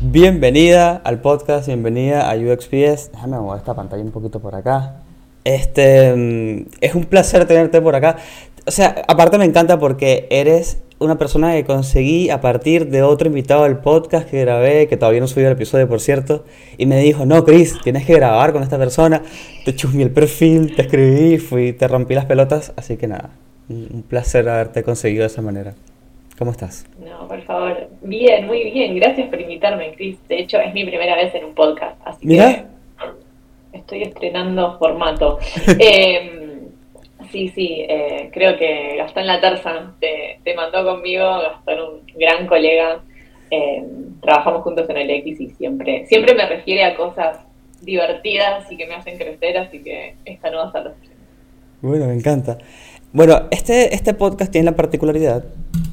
Bienvenida al podcast, bienvenida a UXPS. Déjame mover esta pantalla un poquito por acá. Este mm, es un placer tenerte por acá. O sea, aparte me encanta porque eres una persona que conseguí a partir de otro invitado del podcast que grabé, que todavía no subió el episodio, por cierto, y me dijo, no, Chris, tienes que grabar con esta persona. Te chusmé el perfil, te escribí, fui, te rompí las pelotas, así que nada, un placer haberte conseguido de esa manera. ¿Cómo estás? No, por favor. Bien, muy bien. Gracias por invitarme, Chris. De hecho, es mi primera vez en un podcast, así Mira. que estoy estrenando formato. eh, sí, sí, eh, creo que Gastón Laterza te, te mandó conmigo, Gastón, un gran colega. Eh, trabajamos juntos en el X y siempre, siempre me refiere a cosas divertidas y que me hacen crecer, así que esta no va a ser. Bueno, me encanta. Bueno, este, este podcast tiene la particularidad,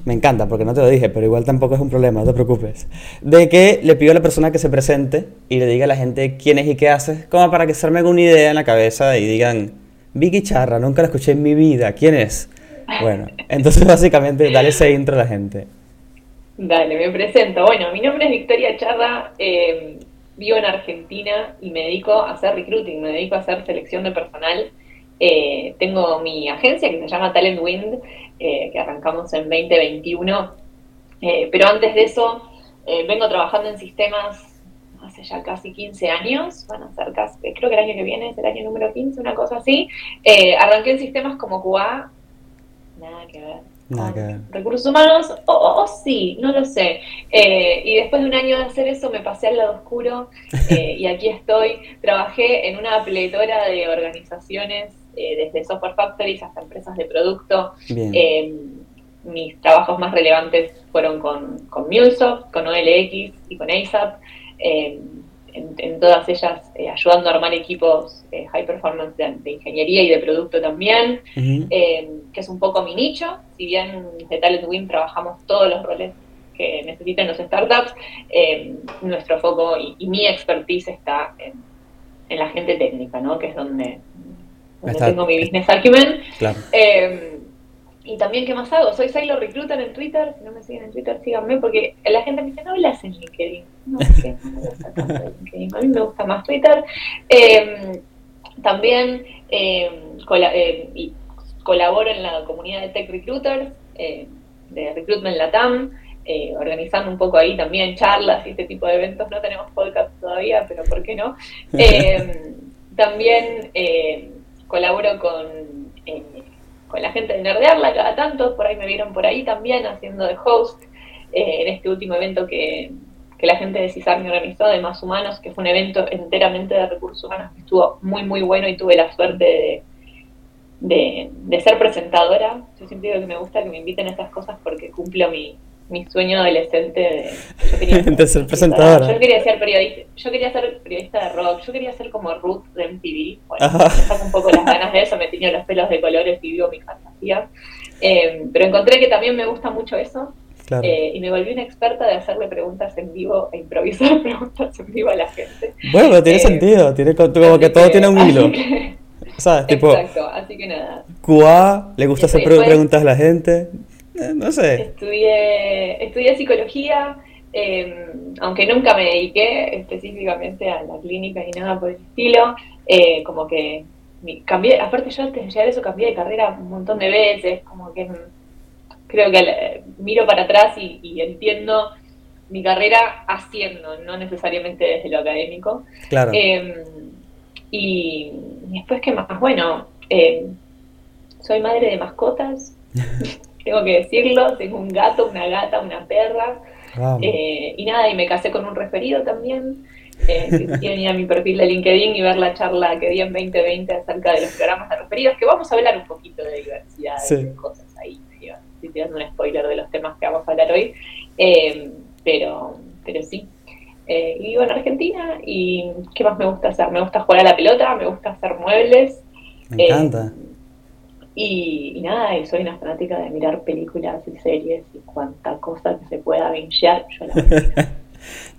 me encanta porque no te lo dije, pero igual tampoco es un problema, no te preocupes, de que le pido a la persona que se presente y le diga a la gente quién es y qué hace, como para que se armen una idea en la cabeza y digan, Vicky Charra, nunca la escuché en mi vida, ¿quién es? Bueno, entonces básicamente dale ese intro a la gente. Dale, me presento. Bueno, mi nombre es Victoria Charra, eh, vivo en Argentina y me dedico a hacer recruiting, me dedico a hacer selección de personal. Eh, tengo mi agencia que se llama Talent Wind, eh, que arrancamos en 2021. Eh, pero antes de eso, eh, vengo trabajando en sistemas hace ya casi 15 años. Van a ser casi, creo que el año que viene es el año número 15, una cosa así. Arranqué en sistemas como QA. Nada que ver. Nada con que ver. Recursos humanos, o, sí, no lo sé. Eh, y después de un año de hacer eso me pasé al lado oscuro eh, y aquí estoy. Trabajé en una pletora de organizaciones, eh, desde software factories hasta empresas de producto. Eh, mis trabajos más relevantes fueron con, con MuleSoft, con OLX y con ASAP. eh, en, en todas ellas eh, ayudando a armar equipos eh, high performance de, de ingeniería y de producto también eh, que es un poco mi nicho. Si bien de Talent Win trabajamos todos los roles que necesitan los startups, nuestro foco y, y mi expertise está en, en la gente técnica, ¿no? que es donde, donde Está- tengo mi business acumen. Claro. Eh, y también, ¿qué más hago? Soy Sailor Recruiter en Twitter. Si no me siguen en Twitter, síganme, porque la gente me dice, no hablas en LinkedIn. No, que no me gusta tanto LinkedIn. A mí me gusta más Twitter. Eh, también eh, y colaboro en la comunidad de Tech Recruiters, eh, de Recruitment Latam, eh, organizando un poco ahí también charlas y este tipo de eventos. No tenemos podcast todavía, pero ¿por qué no? Eh, también eh, colaboro con, eh, con la gente de Nerdearla cada tanto, por ahí me vieron por ahí también haciendo de host eh, en este último evento que, que la gente de CISAR me organizó, de Más Humanos, que fue un evento enteramente de recursos humanos que estuvo muy, muy bueno y tuve la suerte de, de, de ser presentadora. Yo siempre digo que me gusta que me inviten a estas cosas porque cumplo mi, mi sueño adolescente de, yo quería De ser presentadora. Yo quería ser periodista, yo quería ser periodista de rock, yo quería ser como Ruth de MTV. Bueno, Ajá. me saco un poco las ganas de eso, me tiño los pelos de colores y vivo mi fantasía. Eh, pero encontré que también me gusta mucho eso Claro. eh, y me volví una experta de hacerle preguntas en vivo e improvisar preguntas en vivo a la gente. Bueno, pero tiene eh, sentido, tiene co- como que todo tiene un hilo. que- ¿Sabes? Tipo, Exacto, así que nada. QA, le gusta hacer preguntas a la gente. Eh, no sé. Estudié, estudié psicología, eh, aunque nunca me dediqué específicamente a la clínica ni nada por el estilo, eh, como que cambié, aparte yo antes de llegar a eso cambié de carrera un montón de veces, como que mm, creo que miro para atrás y, y entiendo mi carrera haciendo, no necesariamente desde lo académico. Claro. Eh, y, y después, ¿qué más? Bueno, eh, soy madre de mascotas, tengo que decirlo, tengo un gato, una gata, una perra, eh, y nada, y me casé con un referido también. Eh, si quieren ir a mi perfil de LinkedIn y ver la charla que di en 2020 acerca de los programas de referidos, que vamos a hablar un poquito de diversidad Sí. de cosas ahí. medio, Estoy tirando un spoiler de los temas que vamos a hablar hoy, Eh, pero, pero sí. Eh, y vivo en Argentina y ¿qué más me gusta hacer? Me gusta jugar a la pelota, me gusta hacer muebles. Me eh, encanta. Y, y nada, y soy una fanática de mirar películas y series y cuanta cosa que se pueda bingear, yo la.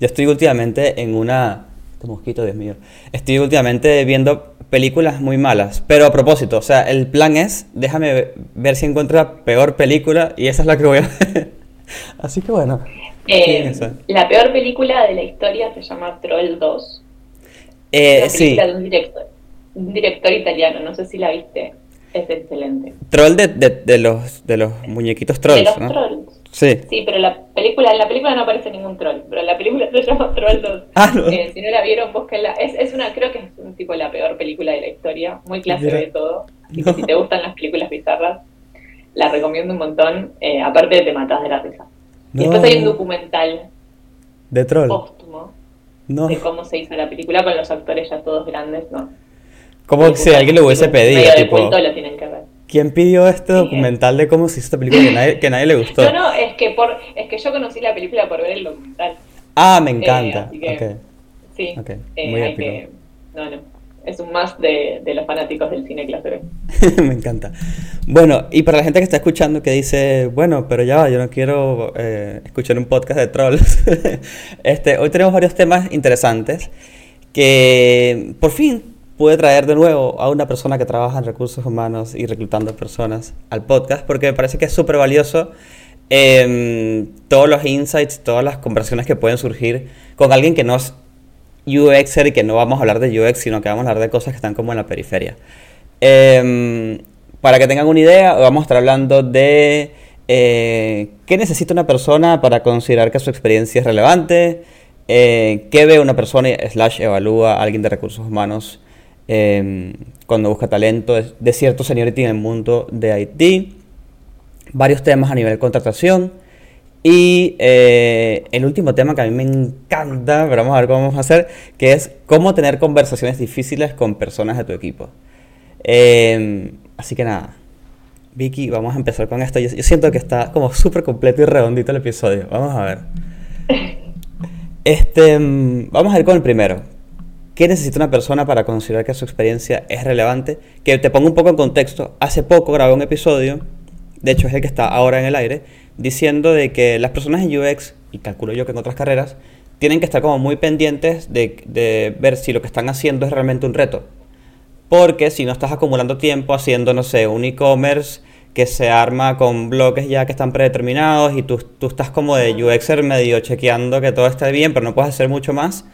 Yo estoy últimamente en una Este mosquito, Dios mío. Estoy últimamente viendo películas muy malas. Pero a propósito, o sea, el plan es, déjame ver si encuentro la peor película y esa es la que voy a ver. Así que bueno. Eh, la peor película de la historia se llama Troll 2. Eh, sí. de un director, un director italiano, no sé si la viste. Es excelente. Troll de, de, los, de los muñequitos trolls, de los trolls. Sí. Sí, pero la película, en la película no aparece ningún troll, pero la película se llama Troll 2. Ah, eh, si no la vieron, búsquenla. Es, es una, creo que es un tipo la peor película de la historia, muy clase de todo. Así que si te gustan las películas bizarras, la recomiendo un montón. Eh, aparte te matas de la risa. Y después hay un documental de troll póstumo de cómo se hizo la película con los actores ya todos grandes, ¿no? Como si alguien lo hubiese pedido, tipo. Lo tienen que ver. ¿Quién pidió este documental de cómo se hizo esta película que nadie, que nadie le gustó? No, no, es que, por, es que yo conocí la película por ver el documental. Ah, me encanta. Eh, Sí, okay. Eh, Muy épico. no, no. Es un más de, de, los fanáticos del cine clase B. me encanta. Bueno, y para la gente que está escuchando que dice, bueno, pero ya yo no quiero eh, escuchar un podcast de trolls. este, hoy tenemos varios temas interesantes que por fin pude traer de nuevo a una persona que trabaja en recursos humanos y reclutando personas al podcast, porque me parece que es súper valioso em, todos los insights, todas las conversaciones que pueden surgir con alguien que no es UXer y que no vamos a hablar de UX, sino que vamos a hablar de cosas que están como en la periferia. Em, para que tengan una idea, vamos a estar hablando de eh, qué necesita una persona para considerar que su experiencia es relevante, eh, qué ve una persona slash evalúa a alguien de recursos humanos Em, cuando busca talento de, cierto seniority en el mundo de IT, varios temas a nivel de contratación y eh, el último tema que a mí me encanta, pero vamos a ver cómo vamos a hacer, que es cómo tener conversaciones difíciles con personas de tu equipo. Em, así que nada, Vicky, vamos a empezar con esto. Yo, siento que está como súper completo y redondito el episodio. Vamos a ver. Este, em, vamos a ir con el primero. ¿Qué necesita una persona para considerar que su experiencia es relevante? Que te pongo un poco en contexto. Hace poco grabé un episodio, de hecho es el que está ahora en el aire, diciendo de que las personas en UX, y calculo yo que en otras carreras, tienen que estar como muy pendientes de, ver si lo que están haciendo es realmente un reto. Porque si no estás acumulando tiempo haciendo, no sé, un e-commerce que se arma con bloques ya que están predeterminados y tú, tú estás como de UXer medio chequeando que todo esté bien, pero no puedes hacer mucho más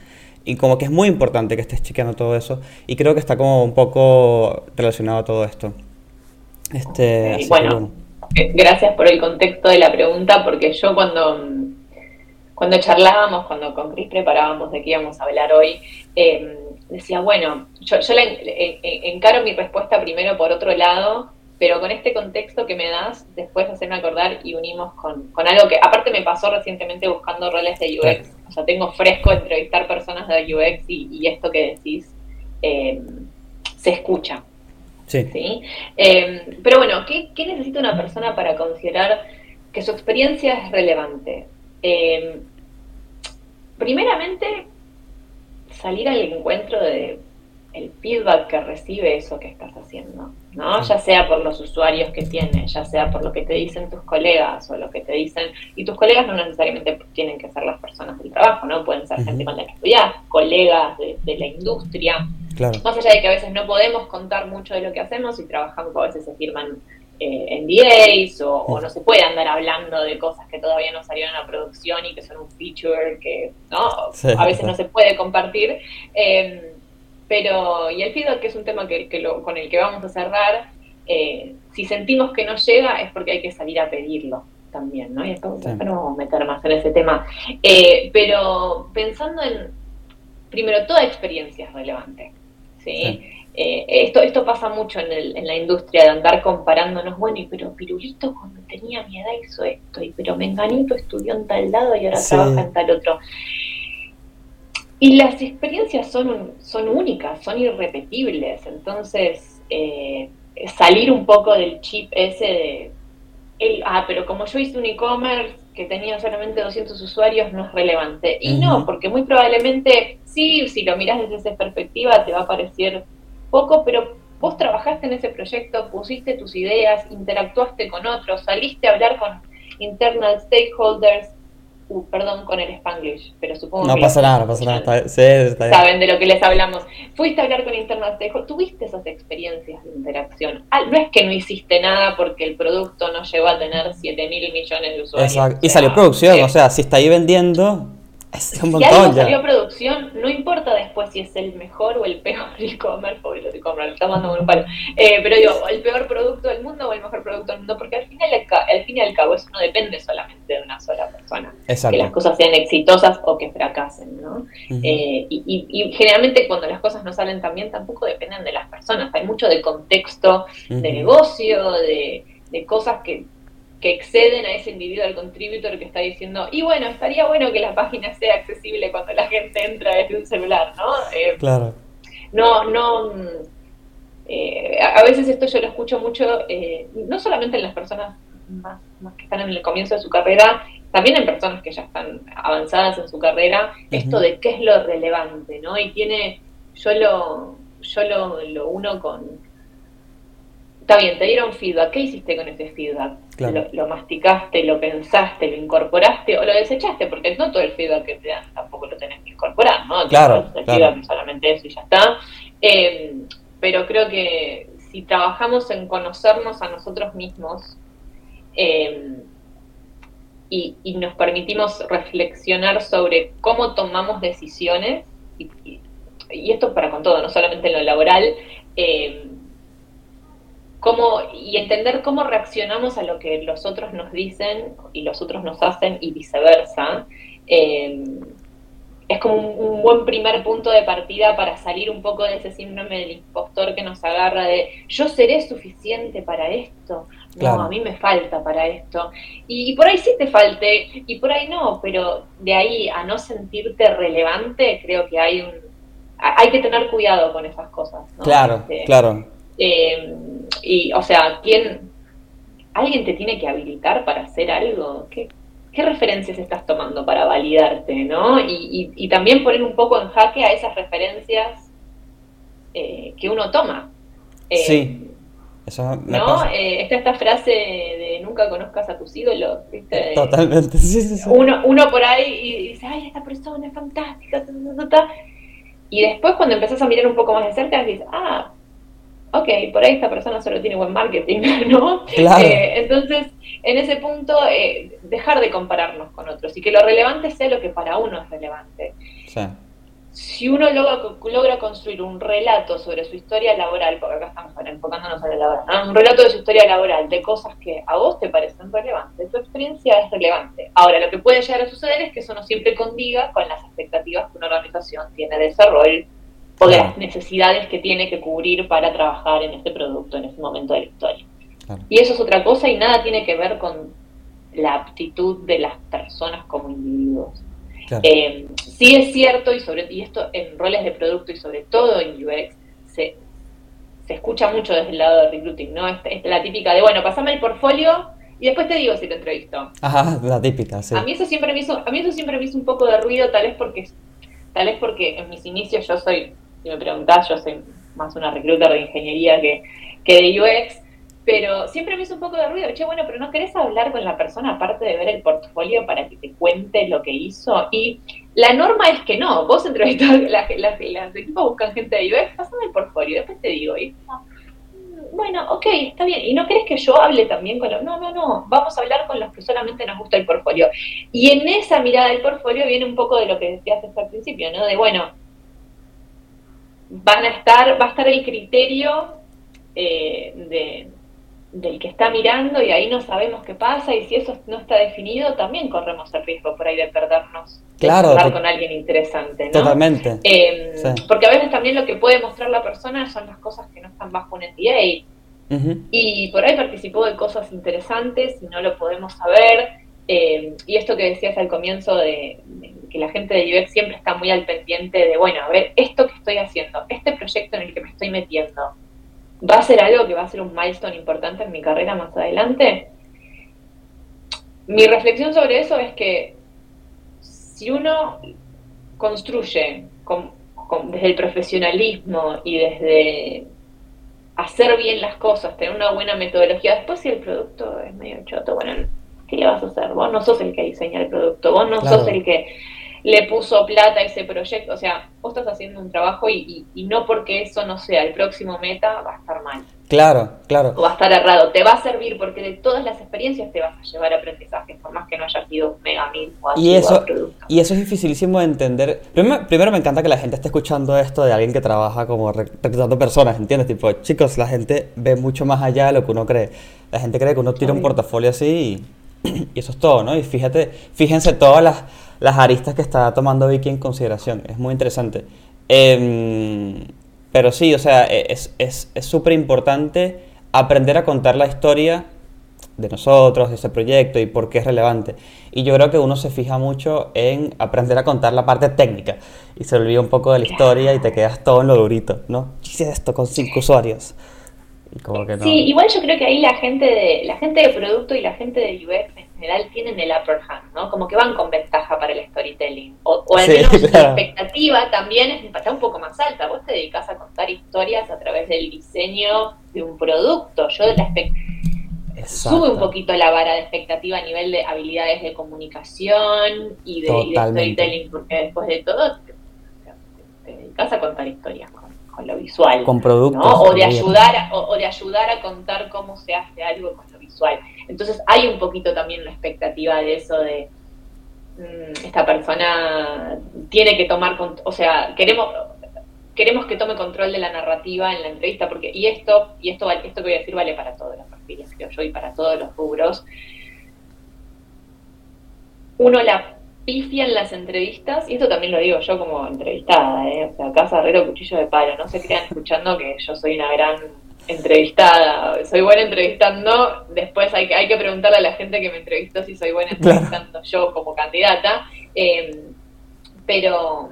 y como que es muy importante que estés chequeando todo eso. Y creo que está como un poco relacionado a todo esto. Este, bueno, eh, gracias por el contexto de la pregunta, porque yo cuando, cuando charlábamos, cuando con Chris preparábamos de qué íbamos a hablar hoy, em, decía, bueno, yo, yo encaro mi respuesta primero por otro lado, pero con este contexto que me das, después hacerme acordar y unimos con, con algo que aparte me pasó recientemente buscando roles de UX o sea, tengo fresco entrevistar personas de UX y, esto que decís eh, se escucha. Sí. Eh, pero bueno, ¿qué, necesita una persona para considerar que su experiencia es relevante? Eh, primeramente, salir al encuentro de el feedback que recibe eso que estás haciendo, ¿no? Ya sea por los usuarios que tienes, ya sea por lo que te dicen tus colegas o lo que te dicen, y tus colegas no necesariamente tienen que ser las personas del trabajo, ¿no? Pueden ser gente con la que estudias, colegas de, la industria, más allá de que a veces no podemos contar mucho de lo que hacemos y trabajamos, a veces se firman eh, NDAs o, o, no se puede andar hablando de cosas que todavía no salieron a producción y que son un feature que, ¿no? a veces no se puede compartir. Eh, pero, y el feedback, que es un tema que, lo, con el que vamos a cerrar, eh, si sentimos que no llega es porque hay que salir a pedirlo también, ¿no? Y después no vamos a meter más en ese tema. Eh, pero pensando en, primero, toda experiencia es relevante, ¿sí? Eh, esto, esto pasa mucho en, el, en la industria de andar comparándonos, bueno, y pero Pirulito cuando tenía mi edad hizo esto, y pero Menganito estudió en tal lado y ahora trabaja en tal otro. Y las experiencias son, son únicas, son irrepetibles, entonces eh, salir un poco del chip ese de, el, ah, pero como yo hice un e-commerce que tenía solamente 200 usuarios, no es relevante. Y no, porque muy probablemente sí, si lo miras desde esa perspectiva, te va a parecer poco, pero vos trabajaste en ese proyecto, pusiste tus ideas, interactuaste con otros, saliste a hablar con internal stakeholders, uh, perdón con el spanglish, pero supongo no que... Pasa nada, no pasa nada, Saben de lo que les hablamos. Fuiste a hablar con Internet Tejo, tuviste esas experiencias de interacción. Ah, no es que no hiciste nada porque el producto no llegó a tener 7 mil millones de usuarios. Exacto. Y salió producción, o sea, si está ahí vendiendo, si algo salió producción, no importa después si es el mejor o el peor e-commerce, o los e-commerce, estamos dando un palo. Eh, pero digo, el peor producto del mundo o el mejor producto del mundo, porque al fin, al, fin y al cabo eso no depende solamente de una sola persona. Que las cosas sean exitosas o que fracasen, ¿no? Eh, y, generalmente cuando las cosas no salen tan bien tampoco dependen de las personas. Hay mucho de contexto, de negocio, de, de cosas que que exceden a ese individual contributor que está diciendo, y bueno, estaría bueno que la página sea accesible cuando la gente entra desde un celular, ¿no? Eh, claro. No, no. Eh, a veces esto yo lo escucho mucho, eh, no solamente en las personas más, que están en el comienzo de su carrera, también en personas que ya están avanzadas en su carrera, esto de qué es lo relevante, ¿no? Y tiene, yo lo, yo lo, lo uno con, está bien, te dieron feedback, ¿qué hiciste con ese feedback? Lo, masticaste, lo pensaste, lo incorporaste o lo desechaste? Porque no todo el feedback que te dan tampoco lo tenés que incorporar, ¿no? Claro, solamente eso y ya está. Eh, pero creo que si trabajamos en conocernos a nosotros mismos eh, y, nos permitimos reflexionar sobre cómo tomamos decisiones, y, esto para con todo, no solamente en lo laboral, eh, cómo, y entender cómo reaccionamos a lo que los otros nos dicen y los otros nos hacen y viceversa, eh, es como un, buen primer punto de partida para salir un poco de ese síndrome del impostor que nos agarra de yo seré suficiente para esto, no, a mí me falta para esto. Y, por ahí sí te falte, y por ahí no, pero de ahí a no sentirte relevante, creo que hay un... Hay que tener cuidado con esas cosas. Claro, este, claro. Eh, y, o sea, ¿quién, ¿alguien te tiene que habilitar para hacer algo? ¿Qué, qué referencias estás tomando para validarte, no? Y, y, también poner un poco en jaque a esas referencias eh, que uno toma. Eh, sí. Eso me ¿No? Eh, está esta frase de nunca conozcas a tus ídolos, ¿viste? Totalmente, sí, sí, sí. Uno, uno por ahí y dice, ay, esta persona es fantástica, y después cuando empezás a mirar un poco más de cerca, dices, ah, ok, por ahí esta persona solo tiene buen marketing, ¿no? Eh, entonces, en ese punto, eh, dejar de compararnos con otros y que lo relevante sea lo que para uno es relevante. Sí si uno logra, logra, construir un relato sobre su historia laboral, porque acá estamos enfocándonos en la laboral, un relato de su historia laboral, de cosas que a vos te parecen relevantes, tu experiencia es relevante. Ahora, lo que puede llegar a suceder es que eso no siempre condiga con las expectativas que una organización tiene de ese rol o de las necesidades que tiene que cubrir para trabajar en este producto en ese momento de la historia. Y eso es otra cosa y nada tiene que ver con la aptitud de las personas como individuos. Eh, sí es cierto, y sobre y esto en roles de producto y sobre todo en UX, se, se escucha mucho desde el lado de recruiting, ¿no? Es, la típica de, bueno, pasame el portfolio y después te digo si te entrevisto. Ajá, la típica, sí. A mí eso siempre me hizo, a mí eso siempre me hizo un poco de ruido, tal vez porque, tal vez porque en mis inicios yo soy, si me preguntás, yo soy más una recruiter de ingeniería que, que de UX, pero siempre me hizo un poco de ruido. Che, bueno, pero ¿no querés hablar con la persona aparte de ver el portfolio para que te cuente lo que hizo? Y la norma es que no. Vos entrevistás, las la, equipos buscan gente de UX, pasame el portfolio, después te digo. Y, bueno, ok, está bien. ¿Y no querés que yo hable también con los.? No, no, no. Vamos a hablar con los que solamente nos gusta el portfolio. Y en esa mirada del portfolio viene un poco de lo que decías hasta el principio, ¿no? De, bueno, van a estar, va a estar el criterio eh, de del que está mirando y ahí no sabemos qué pasa y si eso no está definido también corremos el riesgo por ahí de perdernos claro, de con alguien interesante ¿no? totalmente. Em, porque a veces también lo que puede mostrar la persona son las cosas que no están bajo un NDA y por ahí participó de cosas interesantes y no lo podemos saber. Em, y esto que decías al comienzo de, de, que la gente de UX siempre está muy al pendiente de bueno a ver esto que estoy haciendo este proyecto en el que me estoy metiendo ¿Va a ser algo que va a ser un milestone importante en mi carrera más adelante? Mi reflexión sobre eso es que si uno construye desde el profesionalismo y desde hacer bien las cosas, tener una buena metodología, después si el producto es medio choto, bueno, ¿qué le vas a hacer? Vos no sos el que diseña el producto, vos no sos el que le puso plata a ese proyecto. O sea, vos estás haciendo un trabajo y, no porque eso no sea el próximo meta va a estar mal. Claro, claro. O va a estar errado. Te va a servir porque de todas las experiencias te vas a llevar aprendizaje, por más que no haya sido mega mil o y eso, y eso es dificilísimo de entender. Primero, me encanta que la gente esté escuchando esto de alguien que trabaja como reclutando personas, ¿entiendes? Tipo, chicos, la gente ve mucho más allá de lo que uno cree. La gente cree que uno tira un portafolio así y, y eso es todo, ¿no? Y fíjate, fíjense todas las las aristas que está tomando Vicky en consideración. Es muy interesante. Em, pero sí, o sea, es súper importante aprender a contar la historia de nosotros, de ese proyecto y por qué es relevante. Y yo creo que uno se fija mucho en aprender a contar la parte técnica y se olvida un poco de la historia y te quedas todo en lo durito, ¿no? Hice esto con cinco usuarios. Sí, igual yo creo que ahí la gente de la gente de producto y la gente de UX general tienen el upper hand, ¿no? Como que van con ventaja para el storytelling. O, al menos la expectativa también está un poco más alta. Vos te dedicas a contar historias a través del diseño de un producto. Yo la sube un poquito la vara de expectativa a nivel de habilidades de comunicación y de, y de storytelling, porque después de todo te, te dedicas a contar historias con lo visual. Con productos. O, de ayudar, o, de ayudar a contar cómo se hace algo con lo visual. Entonces hay un poquito también la expectativa de eso de mm, esta persona tiene que tomar, o sea, queremos queremos que tome control de la narrativa en la entrevista, porque, y esto, y esto, esto que voy a decir vale para todos los perfiles, creo yo, y para todos los rubros. Uno la pifia en las entrevistas, y esto también lo digo yo como entrevistada, ¿eh? o sea, casa, herrero, cuchillo de palo, no se crean escuchando que yo soy una gran entrevistada, soy buena entrevistando, después hay que, hay que preguntarle a la gente que me entrevistó si soy buena entrevistando yo como candidata, em, pero,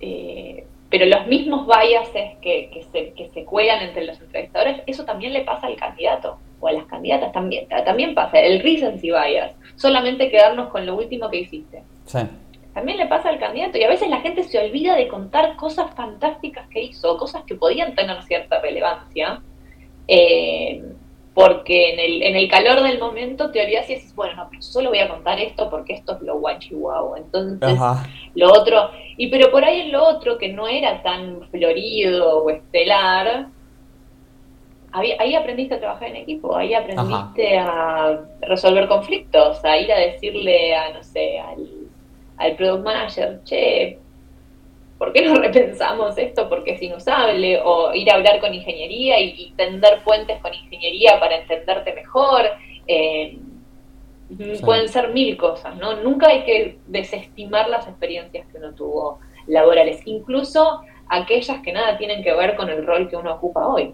eh, pero los mismos biases que, que, se, que se cuelan entre los entrevistadores, eso también le pasa al candidato o a las candidatas también, también pasa, el recency bias, solamente quedarnos con lo último que hiciste. También le pasa al candidato y a veces la gente se olvida de contar cosas fantásticas que hizo, cosas que podían tener cierta relevancia, eh, porque en el, en el calor del momento te olvidas y dices, bueno, no, pero solo voy a contar esto porque esto es lo guachi wow. Entonces, lo otro, y pero por ahí es lo otro que no era tan florido o estelar, ahí, aprendiste a trabajar en equipo, ahí aprendiste a resolver conflictos, a ir a decirle a, no sé, al, al product manager, che, ¿por qué no repensamos esto porque es inusable? O ir a hablar con ingeniería y, tender puentes con ingeniería para entenderte mejor. Eh, pueden ser mil cosas, ¿no? Nunca hay que desestimar las experiencias que uno tuvo laborales, incluso aquellas que nada tienen que ver con el rol que uno ocupa hoy.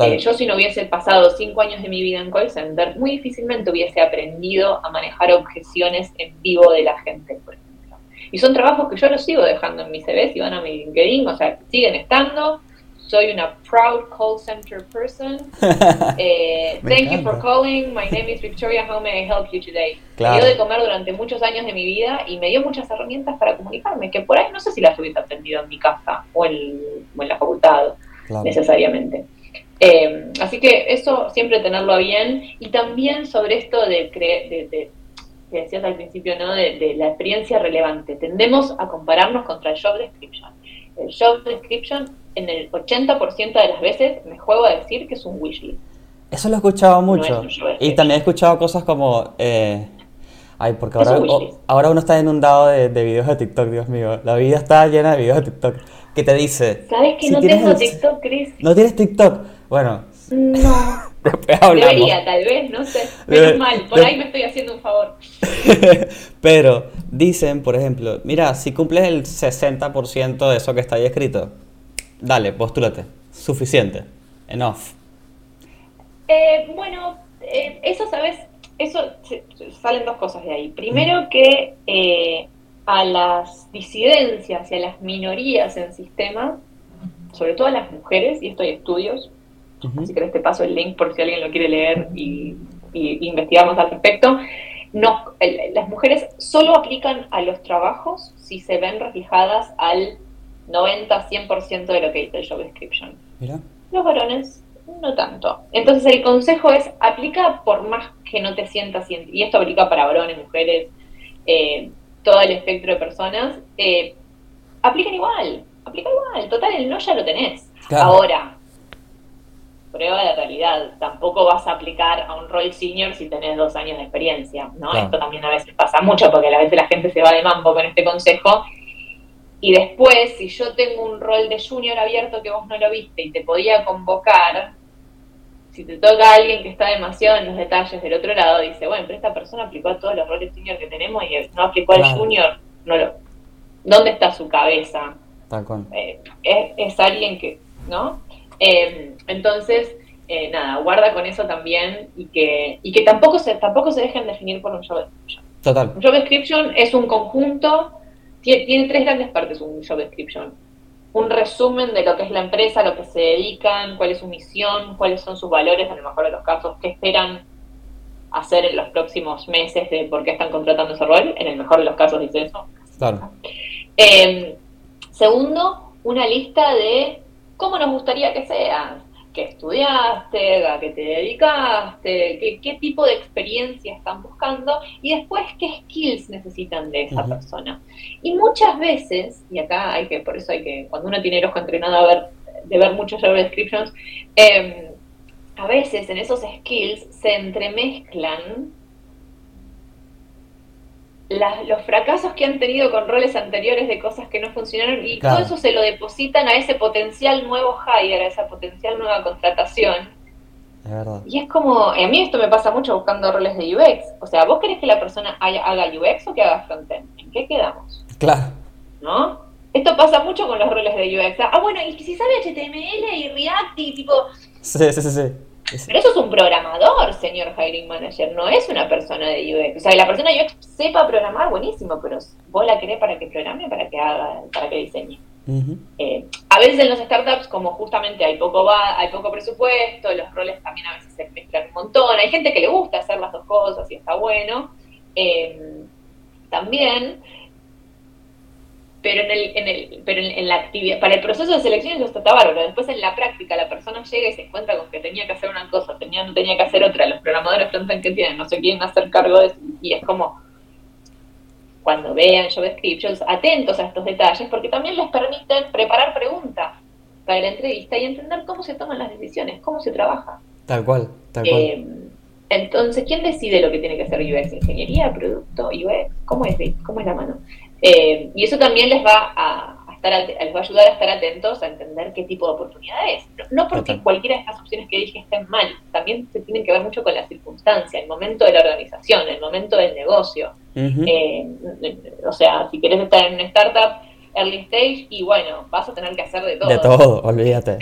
Eh, yo si no hubiese pasado cinco años de mi vida en call center, muy difícilmente hubiese aprendido a manejar objeciones en vivo de la gente, por ejemplo. Y son trabajos que yo los sigo dejando en mi CV, si van a mi LinkedIn, o sea, siguen estando. Soy una proud call center person. Eh, thank you for calling. My name is Victoria. How may I help you today? Me dio de comer durante muchos años de mi vida y me dio muchas herramientas para comunicarme, que por ahí no sé si las hubiese aprendido en mi casa o en, la facultad necesariamente. Eh, así que eso siempre tenerlo bien y también sobre esto de, de, de que decías al principio, ¿no? De, la experiencia relevante. Tendemos a compararnos contra el job description. El job description, en el 80% de las veces, me juego a decir que es un wishlist. Eso lo he escuchado mucho. y también he escuchado cosas como... Eh, ay, porque ahora, ahora uno está inundado de, de, videos de TikTok, Dios mío. La vida está llena de videos de TikTok. Que te dice... ¿Sabes que no tengo TikTok, Chris? ¿No tienes TikTok? Bueno. No. Después hablamos. Debería, tal vez, no sé. Menos mal, por ahí me estoy haciendo un favor. Pero dicen, por ejemplo, mira, si cumples el 60% de eso que está ahí escrito, dale, postúlate. Suficiente. Enough. Eh, bueno, eh, eso, ¿sabes? Eso salen dos cosas de ahí. Primero que eh, a las disidencias y a las minorías en sistema, sobre todo a las mujeres, y esto hay estudios, Así que te paso el link por si alguien lo quiere leer y, investigamos al respecto. No, las mujeres solo aplican a los trabajos si se ven reflejadas al 90-100% de lo que dice el job description. Los varones no tanto. Entonces el consejo es, aplica por más que no te sientas, y esto aplica para varones, mujeres, eh, todo el espectro de personas, eh, aplican igual, aplica igual, total, el no ya lo tenés. Ahora, prueba de realidad, tampoco vas a aplicar a un rol senior si tenés dos años de experiencia, ¿no? Esto también a veces pasa mucho porque a veces la gente se va de mambo con este consejo y después, si yo tengo un rol de junior abierto que vos no lo viste y te podía convocar, si te toca a alguien que está demasiado en los detalles del otro lado, dice, bueno, pero esta persona aplicó a todos los roles senior que tenemos y no aplicó al junior, no lo, ¿dónde está su cabeza? Eh, es, alguien que, ¿no? Eh, entonces, eh, nada, guarda con eso también y que, y que tampoco se, tampoco se dejen definir por un job description. Total. Un job description es un conjunto, tiene, tiene tres grandes partes un job description un resumen de lo que es la empresa, lo que se dedican, cuál es su misión, cuáles son sus valores, en el mejor de los casos, qué esperan hacer en los próximos meses de por qué están contratando ese rol. En el mejor de los casos dice eso. Claro. Eh, segundo, una lista de cómo nos gustaría que seas qué estudiaste, a qué te dedicaste, qué, qué, tipo de experiencia están buscando y después qué skills necesitan de esa persona. Y muchas veces, y acá hay que, por eso hay que, cuando uno tiene el ojo entrenado a ver, de ver muchos job descriptions, eh, a veces en esos skills se entremezclan los fracasos que han tenido con roles anteriores de cosas que no funcionaron y todo eso se lo depositan a ese potencial nuevo hire, a esa potencial nueva contratación. Y es como, a mí esto me pasa mucho buscando roles de UX. O sea, ¿vos querés que la persona haga UX o que haga frontend? ¿En qué quedamos? Claro. ¿No? Esto pasa mucho con los roles de UX. Ah, bueno, y si sabe HTML y React y tipo... Sí, sí, sí, sí. Pero eso es un programador, señor hiring manager, no es una persona de UX. O sea, la persona de UX sepa programar, buenísimo, pero vos la querés para que programe, para que haga, para que diseñe. Eh, a veces en los startups, como justamente hay poco va, hay poco presupuesto, los roles también a veces se mezclan un montón. Hay gente que le gusta hacer las dos cosas y está bueno. Eh, también, pero en el, en el, pero en, la actividad, para el proceso de selección eso está bárbaro. Después en la práctica la persona llega y se encuentra con que tenía que hacer una cosa, tenía, no tenía que hacer otra, los programadores frontend que tienen, no se quieren hacer cargo de eso, y es como cuando vean descriptions, atentos a estos detalles, porque también les permiten preparar preguntas para la entrevista y entender cómo se toman las decisiones, cómo se trabaja. Tal cual, tal cual. Eh, entonces, ¿quién decide lo que tiene que hacer UX? ¿Ingeniería, producto, UX? ¿Cómo es, cómo es la mano? Eh, y eso también les va a, estar, les va a ayudar a estar atentos a entender qué tipo de oportunidad es. No, porque cualquiera de estas opciones que dije estén mal, también se tienen que ver mucho con la circunstancia, el momento de la organización, el momento del negocio. Eh, o sea, si querés estar en una startup early stage, y bueno, vas a tener que hacer de todo. De todo, olvídate.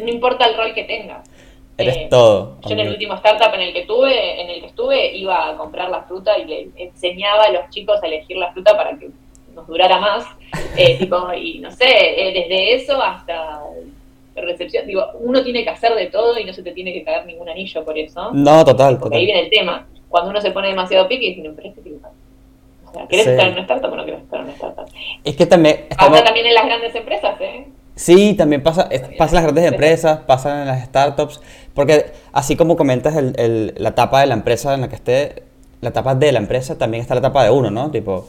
no importa el rol que tengas. Eres eh, todo. Yo en el último startup en el que tuve, en el que estuve, iba a comprar la fruta y le enseñaba a los chicos a elegir la fruta para que nos durara más. Eh, tipo, y no sé, eh, desde eso hasta recepción, digo, uno tiene que hacer de todo y no se te tiene que caer ningún anillo por eso. No, total, Porque ahí viene el tema. Cuando uno se pone demasiado pique, y dice, pero este tipo o sea, ¿querés estar en una startup o no querés estar en una startup? Es que también... Pasa también en las grandes empresas, ¿eh? Sí, también pasa, pasa en las grandes empresas, pasa en las startups, porque así como comentas el, la etapa de la empresa en la que esté, la etapa de la empresa, también está la etapa de uno, ¿no? Tipo,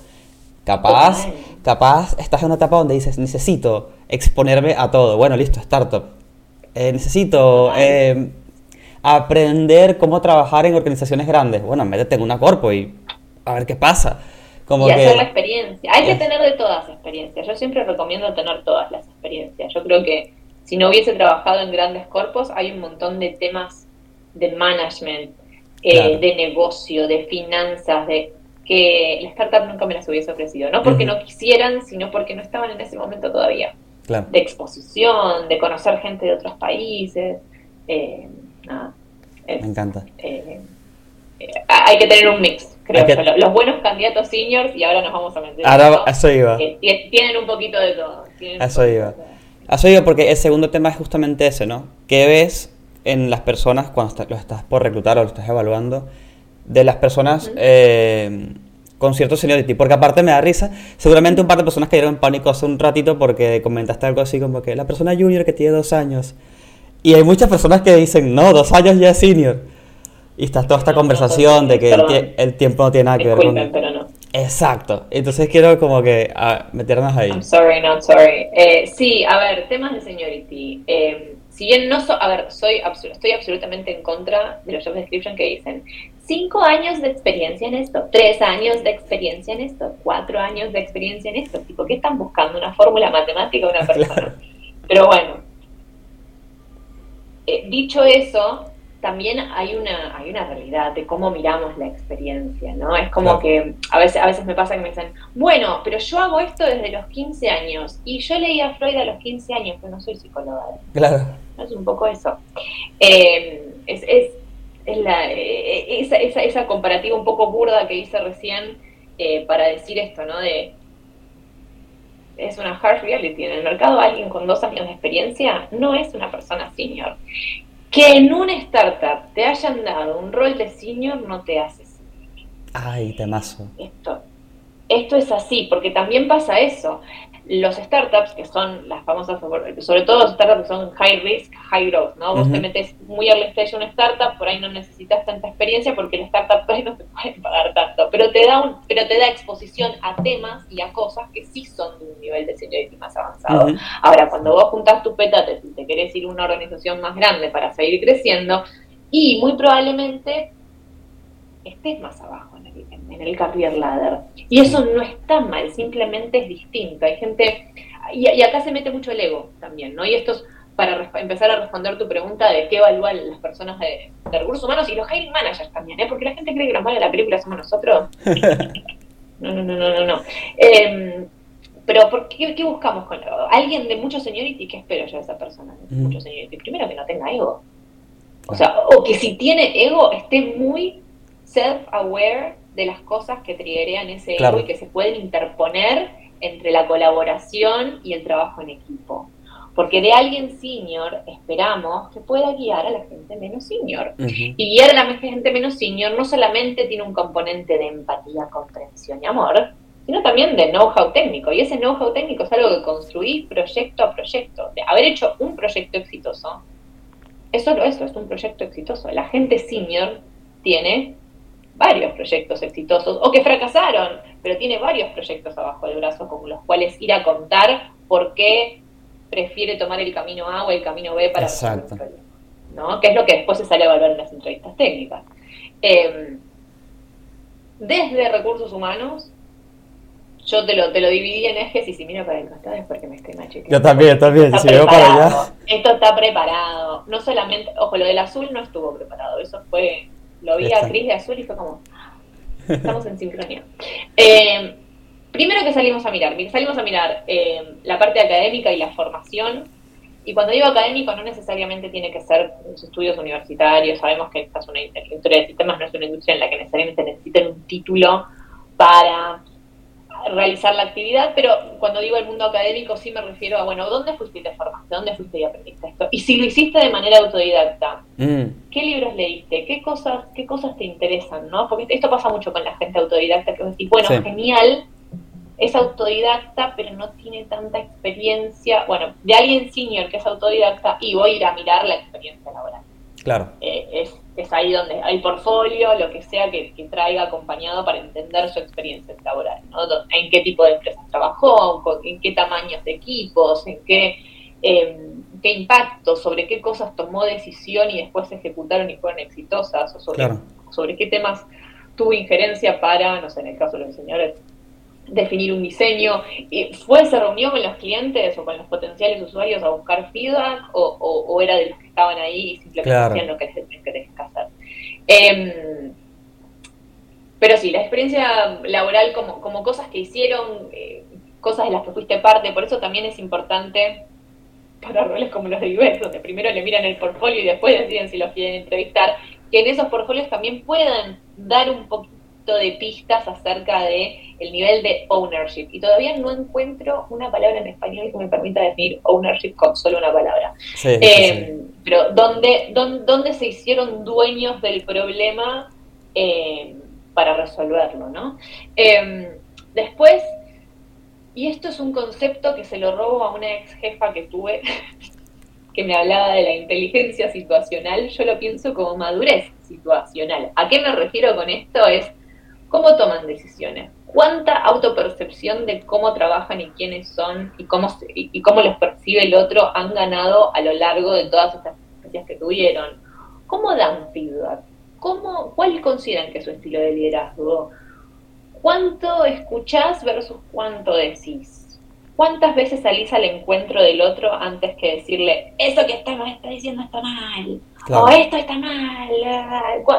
capaz, capaz estás en una etapa donde dices, necesito exponerme a todo. Bueno, listo, startup. Eh, necesito eh, aprender cómo trabajar en organizaciones grandes. Bueno, métete en una corpo y a ver qué pasa y hacer la experiencia. Hay que tener de todas experiencias. Yo siempre recomiendo tener todas las experiencias. Yo creo que si no hubiese trabajado en grandes corpos, hay un montón de temas de management, eh, de negocio, de finanzas, de que la startup nunca me las hubiese ofrecido. No porque no quisieran, sino porque no estaban en ese momento todavía. De exposición, de conocer gente de otros países. Eh, me encanta. Eh, hay que tener un mix creo Los buenos candidatos seniors, y ahora nos vamos a meter. Ahora, eso iba. tienen un poquito de todo. Eso iba. Eso iba porque el segundo tema es justamente ese, ¿no? ¿Qué ves en las personas cuando los estás por reclutar o lo estás evaluando? De las personas eh, con cierto seniority. Porque aparte me da risa, seguramente un par de personas cayeron en pánico hace un ratito porque comentaste algo así como que la persona junior que tiene dos años Y hay muchas personas que dicen, no, dos años ya es senior. Y está toda esta conversación de que el, tiempo no tiene nada que ver con... pero no. Exacto. Entonces quiero como que a, meternos ahí. I'm sorry, not sorry. Eh, sí, a ver, temas de seniority. Eh, si bien no so, a ver, soy estoy absolutamente en contra de los job description que dicen cinco años de experiencia en esto, tres años de experiencia en esto, cuatro años de experiencia en esto. Tipo, ¿qué están buscando? ¿Una fórmula matemática de una persona? Pero bueno, eh, dicho eso, también hay una, hay una realidad de cómo miramos la experiencia, ¿no? Es como que a veces, a veces me pasa que me dicen, bueno, pero yo hago esto desde los 15 años y yo leí a Freud a los 15 años, pero no soy psicóloga. Claro. Es un poco eso. Eh, es, es, es la, eh, esa, esa, esa, comparativa un poco burda que hice recién eh, para decir esto, ¿no? De, es una hard reality. En el mercado alguien con dos años de experiencia no es una persona senior. Que en una startup te hayan dado un rol de senior no te hace senior. Ay, temazo. Esto, esto es así, porque también pasa eso los startups, que son las famosas, sobre todo los startups que son high risk, high growth, ¿no? Vos te metes muy early stage en una startup, por ahí no necesitas tanta experiencia porque el startup por ahí no te puede pagar tanto, pero te da un, pero te da exposición a temas y a cosas que sí son de un nivel de seniority más avanzado. Ahora, cuando vos juntás tu petate y te querés ir a una organización más grande para seguir creciendo, y muy probablemente estés más abajo en el, career ladder. Y eso no está mal, simplemente es distinto. Hay gente, y, acá se mete mucho el ego también, ¿no? Y esto es para empezar a responder tu pregunta de qué evalúan las personas de, recursos humanos y los hiring managers también, ¿eh? Porque la gente cree que los malos de la película somos nosotros. No, no, no, no, no. Em, pero ¿por qué, buscamos con alguien de mucho seniority? ¿Qué espero yo de esa persona de mucho seniority? Primero que no tenga ego. O sea, o que si tiene ego esté muy self-aware de las cosas que triggerean ese ego y que se pueden interponer entre la colaboración y el trabajo en equipo. Porque de alguien senior esperamos que pueda guiar a la gente menos senior. Y guiar a la gente menos senior no solamente tiene un componente de empatía, comprensión y amor, sino también de know-how técnico. Y ese know-how técnico es algo que construís proyecto a proyecto. De haber hecho un proyecto exitoso, es solo eso, es un proyecto exitoso. La gente senior tiene varios proyectos exitosos o que fracasaron, pero tiene varios proyectos abajo del brazo con los cuales ir a contar por qué prefiere tomar el camino A o el camino B para resolver el problema. ¿no? Que es lo que después se sale a evaluar en las entrevistas técnicas. Em, desde recursos humanos, yo te lo, te lo dividí en ejes y si miro para el costado es porque me estoy macheteando. Yo también, también, si veo para allá. Esto está preparado. No solamente, ojo, lo del azul no estuvo preparado, eso fue lo vi a Cris de azul y fue como, estamos en sincronía. Eh, primero que salimos a mirar, salimos a mirar eh, la parte académica y la formación. Y cuando digo académico no necesariamente tiene que ser estudios universitarios, sabemos que esta es una industria de sistemas, no es una industria en la que necesariamente necesiten un título para realizar la actividad, pero cuando digo el mundo académico sí me refiero a, bueno, ¿dónde fuiste y te formaste? ¿Dónde fuiste y aprendiste esto? Y si lo hiciste de manera autodidacta, mm. ¿qué libros leíste? ¿Qué cosas, ¿Qué cosas te interesan? ¿no? Porque esto pasa mucho con la gente autodidacta, que decís, bueno, genial, es autodidacta, pero no tiene tanta experiencia, bueno, de alguien senior que es autodidacta y voy a ir a mirar la experiencia laboral. Claro. Eh, es, es ahí donde hay portfolio, lo que sea que, traiga acompañado para entender su experiencia laboral, ¿no? En qué tipo de empresas trabajó, en qué tamaños de equipos, en qué, em, qué impacto, sobre qué cosas tomó decisión y después se ejecutaron y fueron exitosas, o sobre, sobre qué temas tuvo injerencia para, no sé, en el caso de los señores, definir un diseño. ¿Fue, se reunió con los clientes o con los potenciales usuarios a buscar feedback o, o, era de los que estaban ahí y simplemente hacían lo que tenían que hacer? Em, pero sí, la experiencia laboral como, como cosas que hicieron, eh, cosas de las que fuiste parte, por eso también es importante para roles como los de IBEX, donde primero le miran el portfolio y después deciden si los quieren entrevistar, que en esos portfolios también puedan dar un poquito de pistas acerca de el nivel de ownership. Y todavía no encuentro una palabra en español que me permita definir ownership con solo una palabra. Eh, pero ¿dónde, dónde, se hicieron dueños del problema eh, para resolverlo, ¿no? Eh, después, y esto es un concepto que se lo robo a una ex jefa que tuve, que me hablaba de la inteligencia situacional, yo lo pienso como madurez situacional. ¿A qué me refiero con esto? Es cómo toman decisiones, cuánta autopercepción de cómo trabajan y quiénes son y cómo, y, cómo los percibe el otro han ganado a lo largo de todas estas experiencias que tuvieron. ¿Cómo dan feedback? ¿Cómo, ¿Cuál consideran que es su estilo de liderazgo? ¿Cuánto escuchás versus cuánto decís? ¿Cuántas veces salís al encuentro del otro antes que decirle, eso que está, está diciendo está mal? O esto está mal.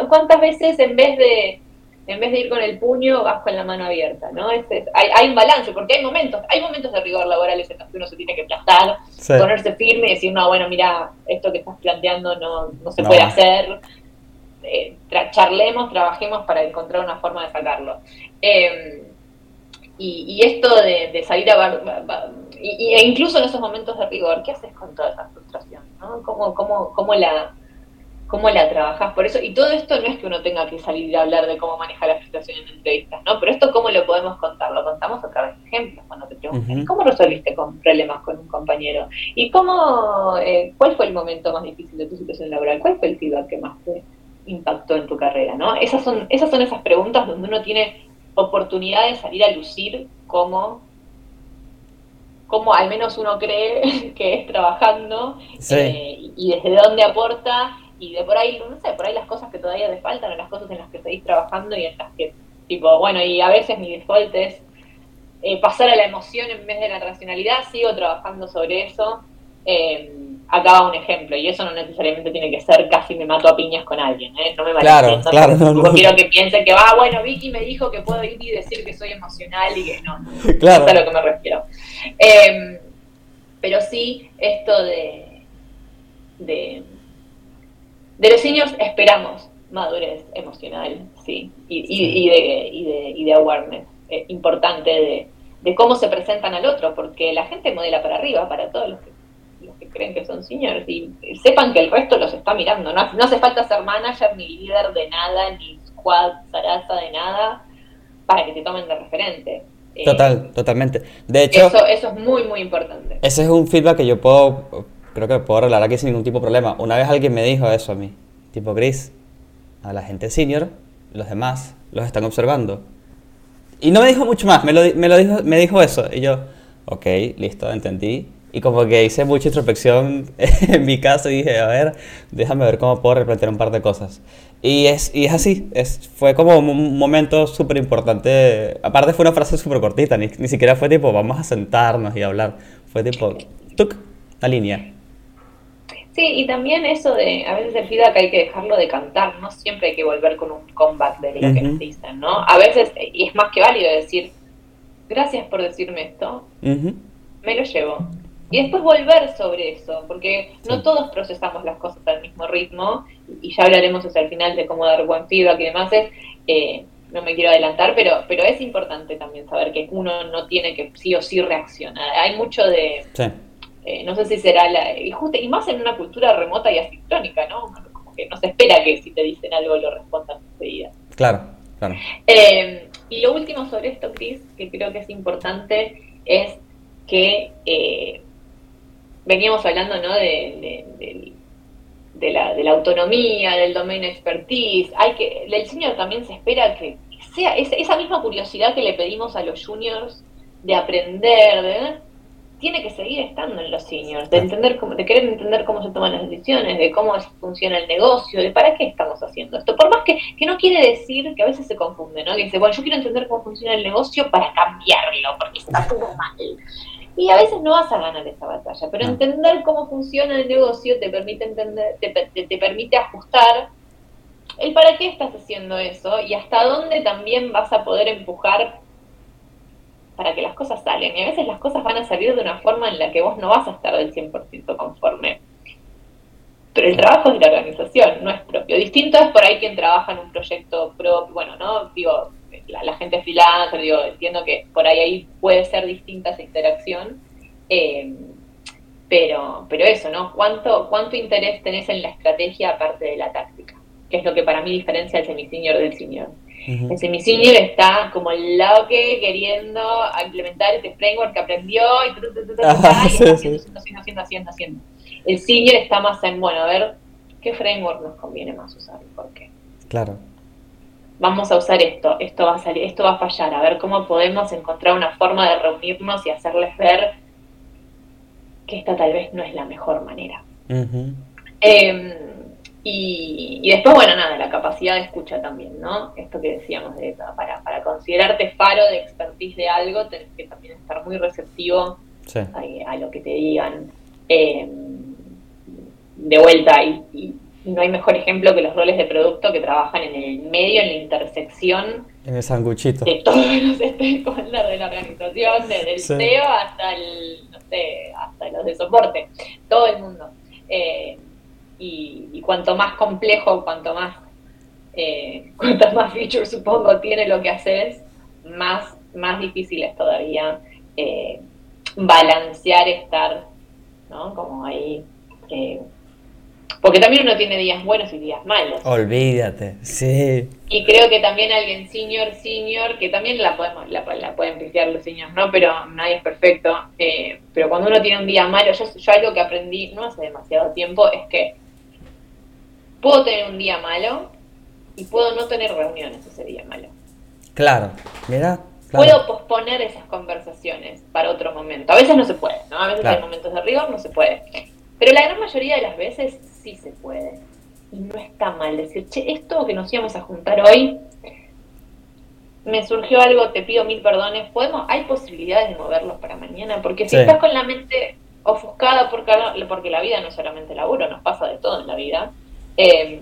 ¿Cuántas veces en vez de en vez de ir con el puño, vas con la mano abierta, ¿no? hay, hay, un balance, porque hay momentos, hay momentos de rigor laboral en los que uno se tiene que plantar, ponerse firme y decir, no, bueno, mira, esto que estás planteando no, no se puede hacer, eh, charlemos, trabajemos para encontrar una forma de sacarlo. Em, y, esto de, salir a... y, e incluso en esos momentos de rigor, ¿qué haces con toda esa frustración? ¿no? ¿Cómo, cómo, cómo la cómo la trabajas por eso. Y todo esto no es que uno tenga que salir a hablar de cómo manejar la frustración en entrevistas, ¿no? Pero esto, ¿cómo lo podemos contar? Lo contamos a través de ejemplos, cuando te preguntan, ¿cómo resolviste con problemas con un compañero? ¿Y cómo, eh, cuál fue el momento más difícil de tu situación laboral? ¿Cuál fue el feedback que más te impactó en tu carrera, ¿no? Esas son, esas son esas preguntas donde uno tiene oportunidad de salir a lucir como como al menos uno cree que es trabajando eh, y desde dónde aporta y de por ahí, no sé, por ahí las cosas que todavía te faltan o las cosas en las que seguís trabajando y en las que, tipo, bueno, y a veces mi default es eh, pasar a la emoción en vez de la racionalidad, sigo trabajando sobre eso. Eh, acaba un ejemplo, y eso no necesariamente tiene que ser casi me mato a piñas con alguien, ¿eh? no me Claro, claro, no, no, quiero que piensen que va, ah, bueno, Vicky me dijo que puedo ir y decir que soy emocional y que no, claro. es a lo que me refiero. Eh, pero sí, esto de, de de los seniors esperamos madurez emocional, sí, y, y, de, y, de, y de awareness eh, importante de, cómo se presentan al otro, porque la gente modela para arriba, para todos los que, los que creen que son seniors, y sepan que el resto los está mirando. No, no hace falta ser manager, ni líder de nada, ni squad, zaraza de nada, para que te tomen de referente. Eh, Total, totalmente. De hecho, eso, eso es muy, muy importante. Ese es un feedback que yo puedo creo que puedo arreglar aquí sin ningún tipo de problema. Una vez alguien me dijo eso a mí, tipo Chris, a la gente senior, los demás los están observando. Y no me dijo mucho más, me lo, me lo dijo, me dijo eso. Y yo, ok, listo, entendí. Y como que hice mucha introspección en mi caso y dije, a ver, déjame ver cómo puedo replantear un par de cosas. Y es, y es así, es, fue como un momento súper importante. Aparte fue una frase súper cortita, ni, ni, siquiera fue tipo, vamos a sentarnos y hablar. Fue tipo, tuk, la línea. Sí, y también eso de, a veces el feedback hay que dejarlo de cantar, no siempre hay que volver con un comeback de lo que nos dicen, ¿no? A veces, y es más que válido decir, gracias por decirme esto, me lo llevo. Y después volver sobre eso, porque no todos procesamos las cosas al mismo ritmo, y ya hablaremos hacia el final de cómo dar buen feedback y demás, es, eh, no me quiero adelantar, pero, pero es importante también saber que uno no tiene que sí o sí reaccionar. Hay mucho de... Eh, no sé si será la. Y, y más en una cultura remota y asincrónica, ¿no? Como que no se espera que si te dicen algo lo respondas enseguida. Claro, claro. Eh, y lo último sobre esto, Chris, que creo que es importante, es que eh, veníamos hablando, ¿no? De, de, la, de la autonomía, del domain expertise. Hay que, del senior también se espera que sea esa, esa misma curiosidad que le pedimos a los juniors de aprender, de tiene que seguir estando en los seniors, de entender cómo, de querer entender cómo se toman las decisiones, de cómo funciona el negocio, de para qué estamos haciendo esto. Por más que, que no quiere decir que a veces se confunde, ¿no? Que dice, bueno, yo quiero entender cómo funciona el negocio para cambiarlo, porque está todo mal. Y a veces no vas a ganar esa batalla, pero entender cómo funciona el negocio te permite entender, te, te permite ajustar el para qué estás haciendo eso y hasta dónde también vas a poder empujar para que las cosas salgan. Y a veces las cosas van a salir de una forma en la que vos no vas a estar del 100% conforme. Pero el trabajo es de la organización, no es propio. Distinto es por ahí quien trabaja en un proyecto propio, bueno, ¿no? Digo, la, gente freelancer, digo, entiendo que por ahí, ahí puede ser distinta esa interacción. Eh, pero, pero eso, ¿no? ¿Cuánto, ¿Cuánto interés tenés en la estrategia aparte de la táctica? Que es lo que para mí diferencia al semi-senior del senior. El semi-senior está como el lado que queriendo implementar este framework que aprendió y, y, está haciendo, haciendo, haciendo, haciendo, El senior está más en, bueno, a ver, ¿qué framework nos conviene más usar y por qué? Claro. Vamos a usar esto, esto va a salir, esto va a fallar, a ver cómo podemos encontrar una forma de reunirnos y hacerles ver que esta tal vez no es la mejor manera. Em, y, después, bueno, nada, la capacidad de escucha también, ¿no? Esto que decíamos, de para, para considerarte faro de expertise de algo, tenés que también estar muy receptivo a, lo que te digan. Em, de vuelta, y, no hay mejor ejemplo que los roles de producto que trabajan en el medio, en la intersección. En el sanguchito. De todos los stakeholders de la organización, desde el CEO hasta el, no sé, hasta los de soporte, todo el mundo. Eh, y, cuanto más complejo, cuanto más, eh, cuantas más features supongo tiene lo que haces, más, más difícil es todavía eh, balancear estar, ¿no? Como ahí eh, porque también uno tiene días buenos y días malos. Olvídate, sí. Y creo que también alguien senior, senior, que también la podemos, la, pueden pifiar los seniors, ¿no? Pero nadie es perfecto. Eh, pero cuando uno tiene un día malo, yo, yo algo que aprendí no hace demasiado tiempo es que puedo tener un día malo y puedo no tener reuniones ese día malo. Claro, mira. Puedo posponer esas conversaciones para otro momento. A veces no se puede, ¿no? A veces hay momentos de rigor, no se puede. Pero la gran mayoría de las veces sí se puede. Y no está mal decir, che, esto que nos íbamos a juntar hoy, me surgió algo, te pido mil perdones, podemos, hay posibilidades de moverlos para mañana, porque si estás con la mente ofuscada porque, porque la vida no es solamente laburo, nos pasa de todo en la vida, eh,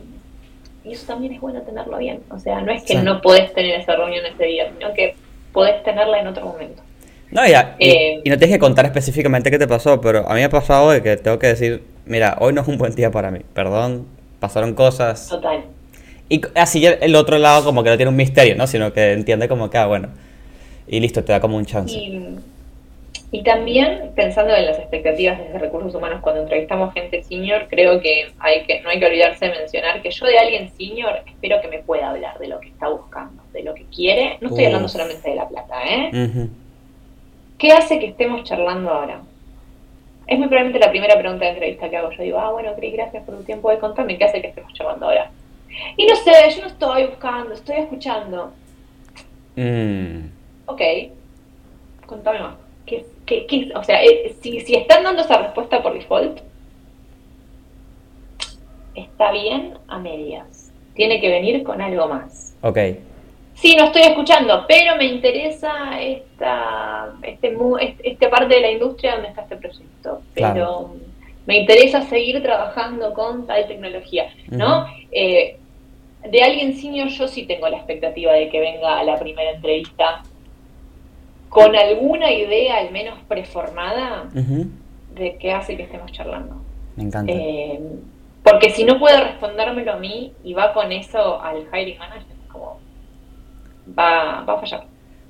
y eso también es bueno tenerlo bien, o sea, no es que no podés tener esa reunión ese día, sino que podés tenerla en otro momento. No, eh, y, no tienes que contar específicamente qué te pasó, pero a mí me ha pasado de que tengo que decir, mira, hoy no es un buen día para mí, perdón, pasaron cosas. Total. Y así el otro lado como que no tiene un misterio, ¿no? Sino que entiende como que, ah, bueno, y listo, te da como un chance. Y, también pensando en las expectativas de recursos humanos cuando entrevistamos gente senior, creo que, hay que no hay que olvidarse de mencionar que yo de alguien senior espero que me pueda hablar de lo que está buscando, de lo que quiere. No estoy hablando solamente de la plata, ¿eh? ¿Qué hace que estemos charlando ahora? Es muy probablemente la primera pregunta de entrevista que hago. Yo digo, ah, bueno, Cris, gracias por tu tiempo de contarme. ¿Qué hace que estemos charlando ahora? Y no sé, yo no estoy buscando, estoy escuchando. Mm. Ok, contame más. ¿Qué, qué, O sea, eh, si, si están dando esa respuesta por default, está bien a medias. Tiene que venir con algo más. Ok sí, no estoy escuchando, pero me interesa esta, este, esta parte de la industria donde está este proyecto. Pero me interesa seguir trabajando con tal tecnología, ¿no? Eh, de alguien senior yo sí tengo la expectativa de que venga a la primera entrevista con alguna idea al menos preformada de qué hace que estemos charlando. Me encanta. Eh, porque si no puede respondérmelo a mí y va con eso al hiring manager, va, a fallar.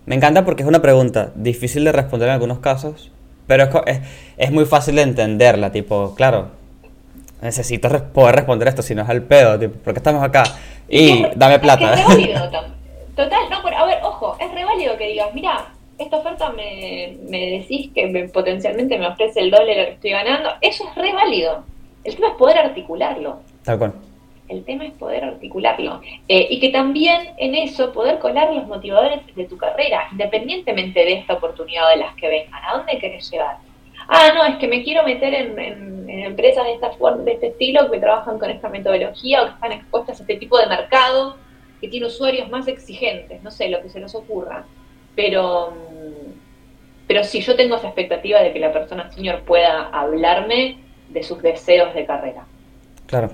Me encanta porque es una pregunta difícil de responder en algunos casos, pero es, es, muy fácil de entenderla, tipo, claro, necesito poder responder esto, si no es al pedo, tipo, ¿por qué estamos acá? Y dame plata. Total, no, pero a ver, ojo, es re válido que digas, mira, esta oferta me, me decís que potencialmente me ofrece el doble de lo que estoy ganando, eso es re válido. El tema es poder articularlo. Tal cual. El tema es poder articularlo. Eh, y que también en eso poder colar los motivadores de tu carrera, independientemente de esta oportunidad de las que vengan. ¿A dónde querés llegar? Ah, no, es que me quiero meter en, empresas de, esta, de este estilo que trabajan con esta metodología o que están expuestas a este tipo de mercado que tiene usuarios más exigentes, no sé, lo que se nos ocurra. Pero, pero si yo tengo esa expectativa de que la persona senior pueda hablarme de sus deseos de carrera. Claro.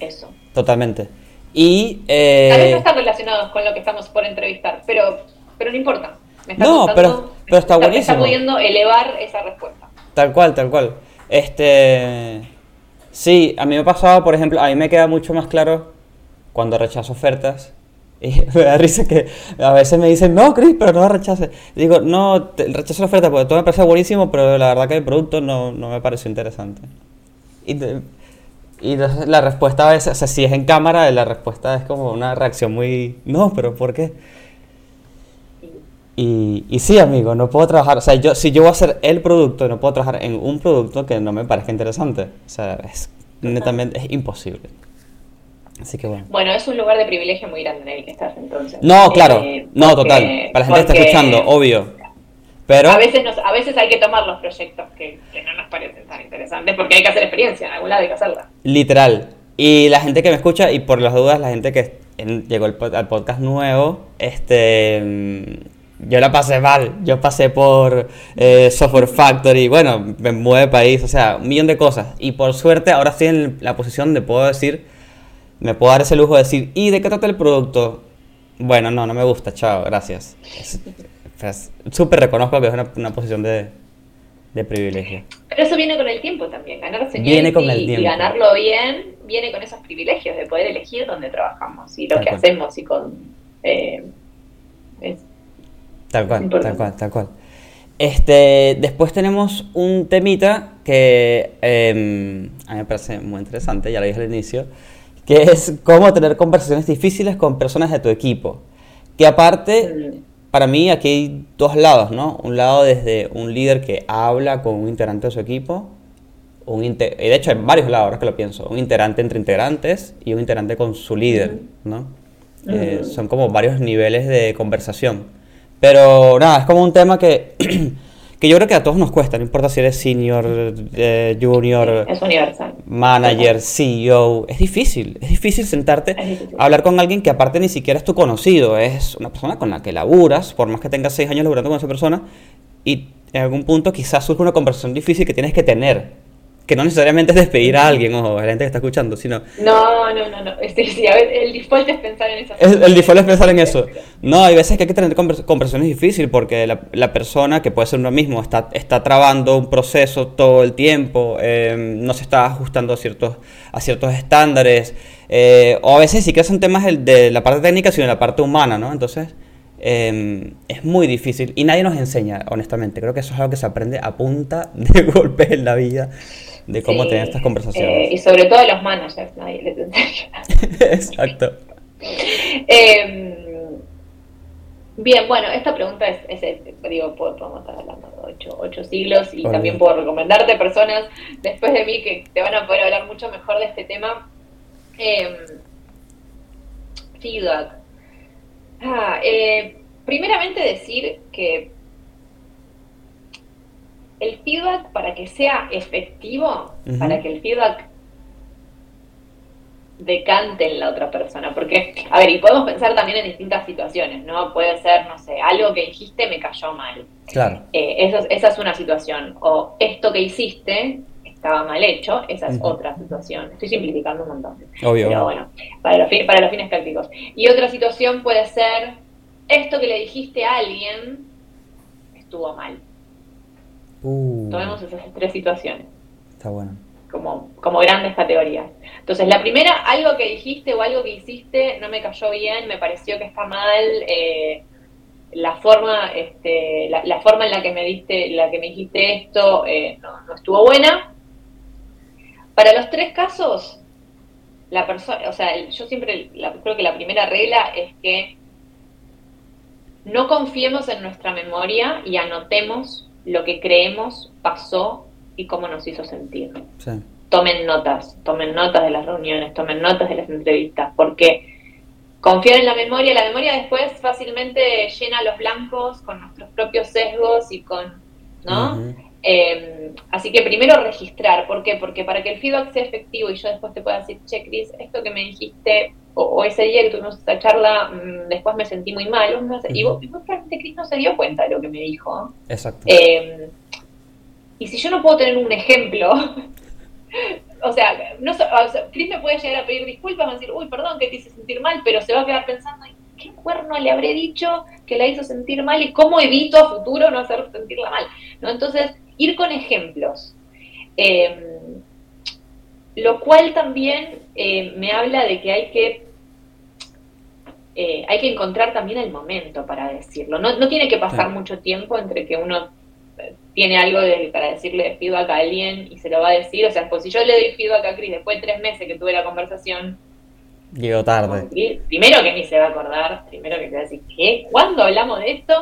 Eso. Totalmente. Y, eh... Tal vez no están relacionados con lo que estamos por entrevistar, pero, pero no importa. no, pero, pero está buenísimo. está pudiendo elevar esa respuesta. Tal cual, tal cual. Este. Sí, a mí me ha pasado, por ejemplo, a mí me queda mucho más claro cuando rechazo ofertas. Y me da risa que a veces me dicen, no, Chris, pero no la rechaces. Digo, no, rechazo la oferta porque todo me parece buenísimo, pero la verdad que el producto no, no me pareció interesante. Y y la respuesta a veces, o sea, si es en cámara, la respuesta es como una reacción muy, no, pero ¿por qué? Y, y sí, amigo, no puedo trabajar, o sea, yo, si yo voy a hacer el producto, no puedo trabajar en un producto que no me parezca interesante. O sea, es netamente, es imposible. Así que bueno. Bueno, es un lugar de privilegio muy grande en el que estás entonces. No, claro, eh, no, total. Para la gente que está escuchando, obvio. Pero... A veces, nos, a veces hay que tomar los proyectos que, que no nos parecen tan interesantes porque hay que hacer experiencia, en algún lado hay que hacerla. Literal. Y la gente que me escucha, y por las dudas, la gente que llegó al podcast nuevo, este yo la pasé mal. Yo pasé por eh, Software Factory, bueno, me mueve país, o sea, un millón de cosas. Y por suerte ahora estoy en la posición de puedo decir, me puedo dar ese lujo de decir, ¿y de qué trata el producto? Bueno, no, no me gusta, chao, gracias. Súper reconozco que es una, posición de, privilegio. Pero eso viene con el tiempo también, ganarse viene con el tiempo. y ganarlo bien, viene con esos privilegios de poder elegir dónde trabajamos y lo que hacemos y con... Eh, Tal cual, tal cual, tal cual. Este, después tenemos un temita que em, a mí me parece muy interesante, ya lo dije al inicio, que es cómo tener conversaciones difíciles con personas de tu equipo. Que aparte, para mí aquí hay dos lados, ¿no? Un lado desde un líder que habla con un integrante de su equipo, un y de hecho hay varios lados, ahora que lo pienso, un integrante entre integrantes y un integrante con su líder, ¿no? Eh, son como varios niveles de conversación. Pero nada, es como un tema que, que yo creo que a todos nos cuesta, no importa si eres senior, eh, junior, es universal. manager, CEO, es difícil, es difícil sentarte a hablar con alguien que aparte ni siquiera es tu conocido, es una persona con la que laburas, por más que tengas seis años laburando con esa persona, y en algún punto quizás surge una conversación difícil que tienes que tener que no necesariamente es despedir a alguien o a la gente que está escuchando, sino... No, no, no, no. Sí, a ver, el default es pensar en eso. El, default es pensar en eso. No, hay veces que hay que tener conversaciones difíciles porque la, la, persona, que puede ser uno mismo, está, está trabando un proceso todo el tiempo, em, no se está ajustando a ciertos, a ciertos estándares, eh, o a veces sí que son temas de la parte técnica, sino de la parte humana, ¿no? Entonces... Em, es muy difícil y nadie nos enseña, honestamente. Creo que eso es algo que se aprende a punta de golpes en la vida de cómo tener estas conversaciones. Eh, y sobre todo a los managers, nadie les enseña. Exacto. Em, bien, bueno, esta pregunta es, es, digo, podemos estar hablando de ocho, siglos y también puedo recomendarte personas después de mí que te van a poder hablar mucho mejor de este tema. Eh, feedback. Ah, eh, primeramente decir que el feedback para que sea efectivo, para que el feedback decante en la otra persona. Porque, a ver, y podemos pensar también en distintas situaciones, ¿no? Puede ser, no sé, algo que dijiste me cayó mal. Claro. Eh, esa es una situación. O esto que hiciste estaba mal hecho, esa es otra situación. Estoy simplificando un montón. Obvio. Pero bueno, para los, para los fines prácticos. Y otra situación puede ser, esto que le dijiste a alguien estuvo mal. Uh. Tomemos esas tres situaciones. Está bueno. Como, como grandes categorías. Entonces, la primera, algo que dijiste o algo que hiciste no me cayó bien, me pareció que está mal, eh, la forma, este, la, forma en la que me diste, la que me dijiste esto eh, no, estuvo buena. Para los tres casos, la persona, o sea, yo siempre creo que la primera regla es que no confiemos en nuestra memoria y anotemos lo que creemos pasó y cómo nos hizo sentir. Tomen notas, tomen notas de las reuniones, tomen notas de las entrevistas, porque confiar en la memoria, la memoria después fácilmente llena los blancos con nuestros propios sesgos y con, ¿no? Em, así que primero registrar, ¿por qué? Porque para que el feedback sea efectivo y yo después te pueda decir, che, Cris, esto que me dijiste, o, ese día que tuvimos esta charla, mm, después me sentí muy mal, y vos, probablemente Cris no se dio cuenta de lo que me dijo. Exacto. Em, y si yo no puedo tener un ejemplo, o sea, no, Cris me puede llegar a pedir disculpas, a decir, uy, perdón que te hice sentir mal, pero se va a quedar pensando, ¿qué cuerno le habré dicho que la hizo sentir mal y cómo evito a futuro no hacer sentirla mal? ¿No? Entonces, ir con ejemplos. Em, lo cual también eh, me habla de que hay que eh, hay que encontrar también el momento para decirlo. No, no tiene que pasar mucho tiempo entre que uno eh, tiene algo para decirle feedback a alguien y se lo va a decir. O sea, pues si yo le doy feedback a Cris después de tres meses que tuve la conversación, Llegó tarde. Primero que ni se va a acordar, primero que se va a decir, ¿qué? ¿Cuándo hablamos de esto?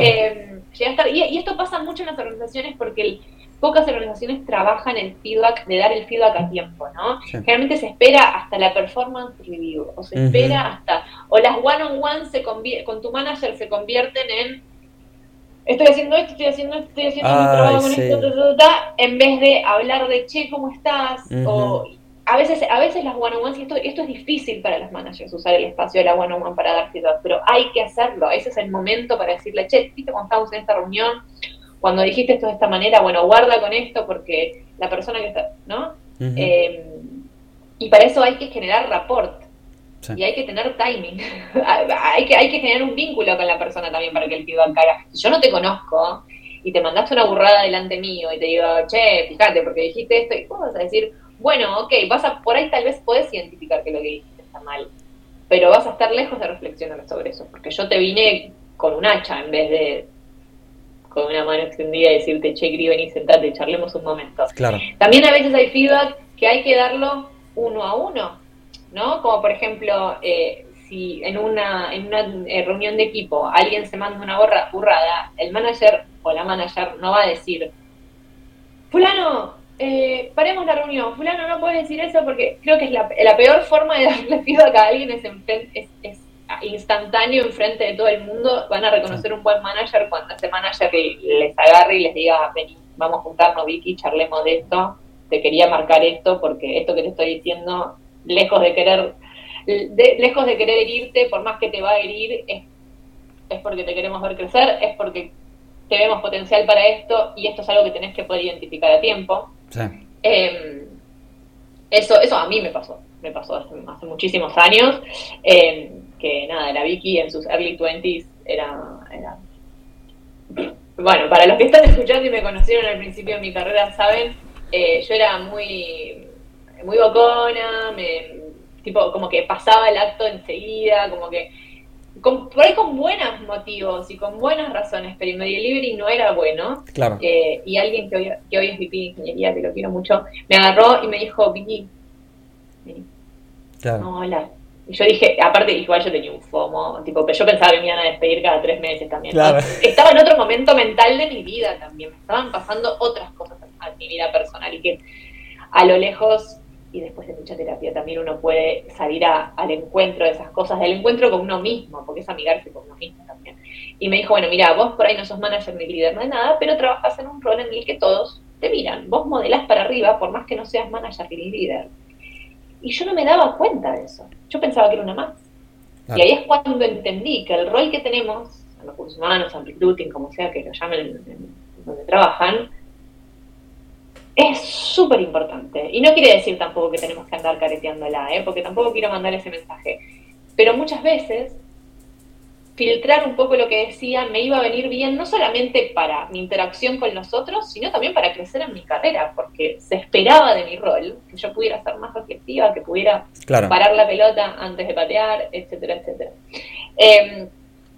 Eh, llega tarde. Y, esto pasa mucho en las organizaciones porque pocas organizaciones trabajan el feedback, de dar el feedback a tiempo, ¿no? Generalmente se espera hasta la performance review, o se espera hasta, o las one-on-one con tu manager se convierten en estoy haciendo esto, estoy haciendo esto, estoy haciendo mi trabajo con esto, en vez de hablar de, che, ¿cómo estás? O a veces, a veces las one-on-ones, y esto, esto es difícil para los managers, usar el espacio de la one-on-one para dar feedback, pero hay que hacerlo. Ese es el momento para decirle, che, ¿viste cuando estábamos en esta reunión? Cuando dijiste esto de esta manera, bueno, guarda con esto porque la persona que está, ¿no? Eh, y para eso hay que generar rapport. Y hay que tener timing. hay, que, hay que generar un vínculo con la persona también para que el feedback caiga. Si yo no te conozco y te mandaste una burrada delante mío y te digo, che, fíjate, porque dijiste esto, y vos vas a decir, bueno, ok, vas a, por ahí tal vez podés identificar que lo que dijiste está mal, pero vas a estar lejos de reflexionar sobre eso, porque yo te vine con un hacha en vez de con una mano extendida y decirte, che, Gri, vení, sentate, charlemos un momento. Claro. También a veces hay feedback que hay que darlo uno a uno, ¿no? Como por ejemplo, eh, si en una, en una eh, reunión de equipo alguien se manda una borra, burrada, el manager o la manager no va a decir, fulano, eh, paremos la reunión, fulano, no puedes decir eso porque creo que es la, peor forma de darle feedback a alguien es, es, es instantáneo enfrente de todo el mundo, van a reconocer un buen manager cuando ese manager les agarre y les diga, vení, vamos a juntarnos, Vicky, charlemos de esto, te quería marcar esto porque esto que te estoy diciendo, lejos de querer, lejos de querer herirte, por más que te va a herir, es, es porque te queremos ver crecer, es porque te vemos potencial para esto y esto es algo que tenés que poder identificar a tiempo. Em, eso, eso a mí me pasó, me pasó hace, muchísimos años, em, que nada, la Vicky en sus early 20s era, era, Bueno, para los que están escuchando y me conocieron al principio de mi carrera, saben, eh, yo era muy, muy bocona, me, tipo, como que pasaba el acto enseguida, como que con, por ahí con buenos motivos y con buenas razones, pero Media Delivery no era bueno. Claro. Eh, y alguien que hoy, que hoy es VP de Ingeniería, que lo quiero mucho, me agarró y me dijo, Vicky, Claro. No, hola. Y yo dije, aparte, igual yo tenía un FOMO, tipo, pero yo pensaba que me iban a despedir cada tres meses también. Claro. Estaba en otro momento mental de mi vida también, me estaban pasando otras cosas en mi vida personal y que a lo lejos y después de mucha terapia también uno puede salir al encuentro de esas cosas, del encuentro con uno mismo, porque es amigarse con uno mismo también. Y me dijo, bueno, mira, vos por ahí no sos manager ni líder, de nada, pero trabajas en un rol en el que todos te miran, vos modelás para arriba por más que no seas manager ni líder. Y yo no me daba cuenta de eso, yo pensaba que era una más. Y ahí es cuando entendí que el rol que tenemos, en los cursos humanos, recruiting, como sea que lo llamen donde trabajan, es súper importante. Y no quiere decir tampoco que tenemos que andar careteándola, ¿eh? porque tampoco quiero mandar ese mensaje. Pero muchas veces filtrar un poco lo que decía me iba a venir bien, no solamente para mi interacción con los otros, sino también para crecer en mi carrera, porque se esperaba de mi rol que yo pudiera ser más reflexiva, que pudiera parar la pelota antes de patear, etcétera, etcétera. Em,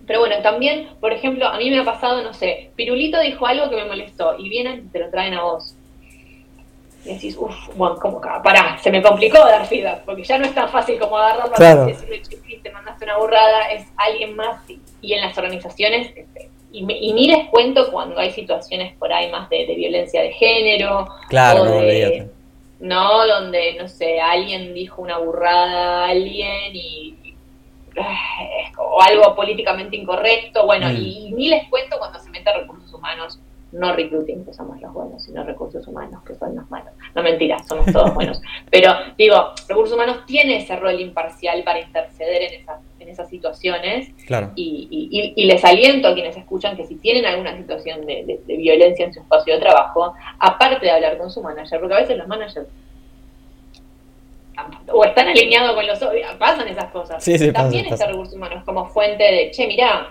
pero bueno, también, por ejemplo, a mí me ha pasado, no sé, Pirulito dijo algo que me molestó y vienen y te lo traen a vos y decís, uff, bueno, como pará, se me complicó dar feedback, porque ya no es tan fácil como agarrarlo claro. y decirle, te mandaste una burrada, es alguien más, y, en las organizaciones, este, y, ni les cuento cuando hay situaciones por ahí más de, violencia de género, claro, no, no, donde, no sé, alguien dijo una burrada a alguien y, o algo políticamente incorrecto, bueno, mm. y, ni les cuento cuando se mete recursos humanos no recruiting, que somos los buenos, sino recursos humanos, que son los malos. No mentira, somos todos buenos. Pero digo, recursos humanos tiene ese rol imparcial para interceder en esas, en esas situaciones. Claro. Y, y, les aliento a quienes escuchan que si tienen alguna situación de, violencia en su espacio de trabajo, aparte de hablar con su manager, porque a veces los managers o están alineados con los pasan esas cosas. También está recursos humanos como fuente de, che, mirá,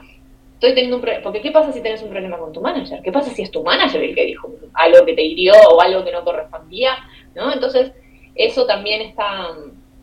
estoy teniendo un problema. Porque ¿qué pasa si tienes un problema con tu manager? ¿Qué pasa si es tu manager el que dijo algo que te hirió o algo que no correspondía? ¿no? Entonces, eso también está,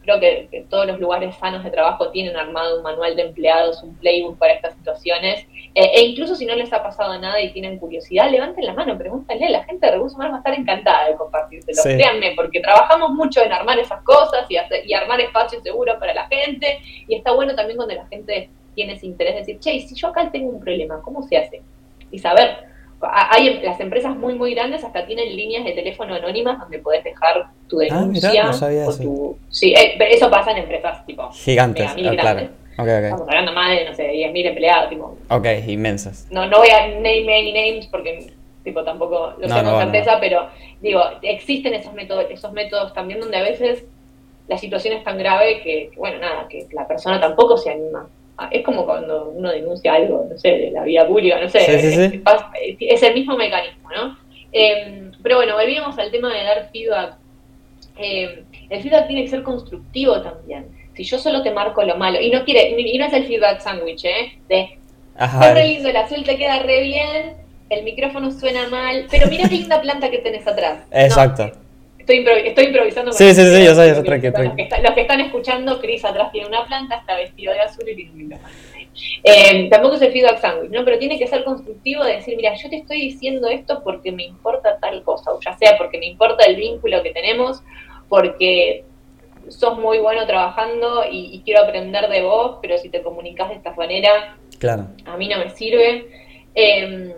creo que, todos los lugares sanos de trabajo tienen armado un manual de empleados, un playbook para estas situaciones. Eh, e incluso si no les ha pasado nada y tienen curiosidad, levanten la mano, pregúntenle. La gente de recursos humanos va a estar encantada de compartírselo. Créanme, porque trabajamos mucho en armar esas cosas y, y armar espacios seguros para la gente. Y está bueno también cuando la gente tiene ese interés de decir, che, si yo acá tengo un problema, ¿cómo se hace? Y saber. Hay em, las empresas muy muy grandes hasta tienen líneas de teléfono anónimas donde puedes dejar tu denuncia ah, no tu... sí eh, eso pasa en empresas tipo gigantes ah, claro. okay, okay. estamos hablando más de no sé 10.000 empleados tipo. Ok inmensas. No no voy a name any names porque tipo tampoco lo sé con certeza pero digo existen esos métodos esos métodos también donde a veces la situación es tan grave que bueno nada que la persona tampoco se anima es como cuando uno denuncia algo, no sé, de la vida pública, no sé, Es, el mismo mecanismo, ¿no? Em, pero bueno, volvíamos al tema de dar feedback. Em, el feedback tiene que ser constructivo también. Si yo solo te marco lo malo, y no quiere, y no es el feedback sándwich, ¿eh? De, Ajá. re lindo, el azul te queda re bien, el micrófono suena mal, pero mira qué linda planta que tenés atrás. Exacto. Estoy, estoy improvisando. Sí, sí, sí, yo soy, yo tranquilo. Los, que los que están escuchando, Chris atrás tiene una planta, está vestido de azul y tiene un micrófono. Eh, tampoco es el feedback sándwich, ¿no? Pero tiene que ser constructivo de decir, mira, yo te estoy diciendo esto porque me importa tal cosa, o ya sea porque me importa el vínculo que tenemos, porque sos muy bueno trabajando y, quiero aprender de vos, pero si te comunicas de esta manera, claro. a mí no me sirve. Eh,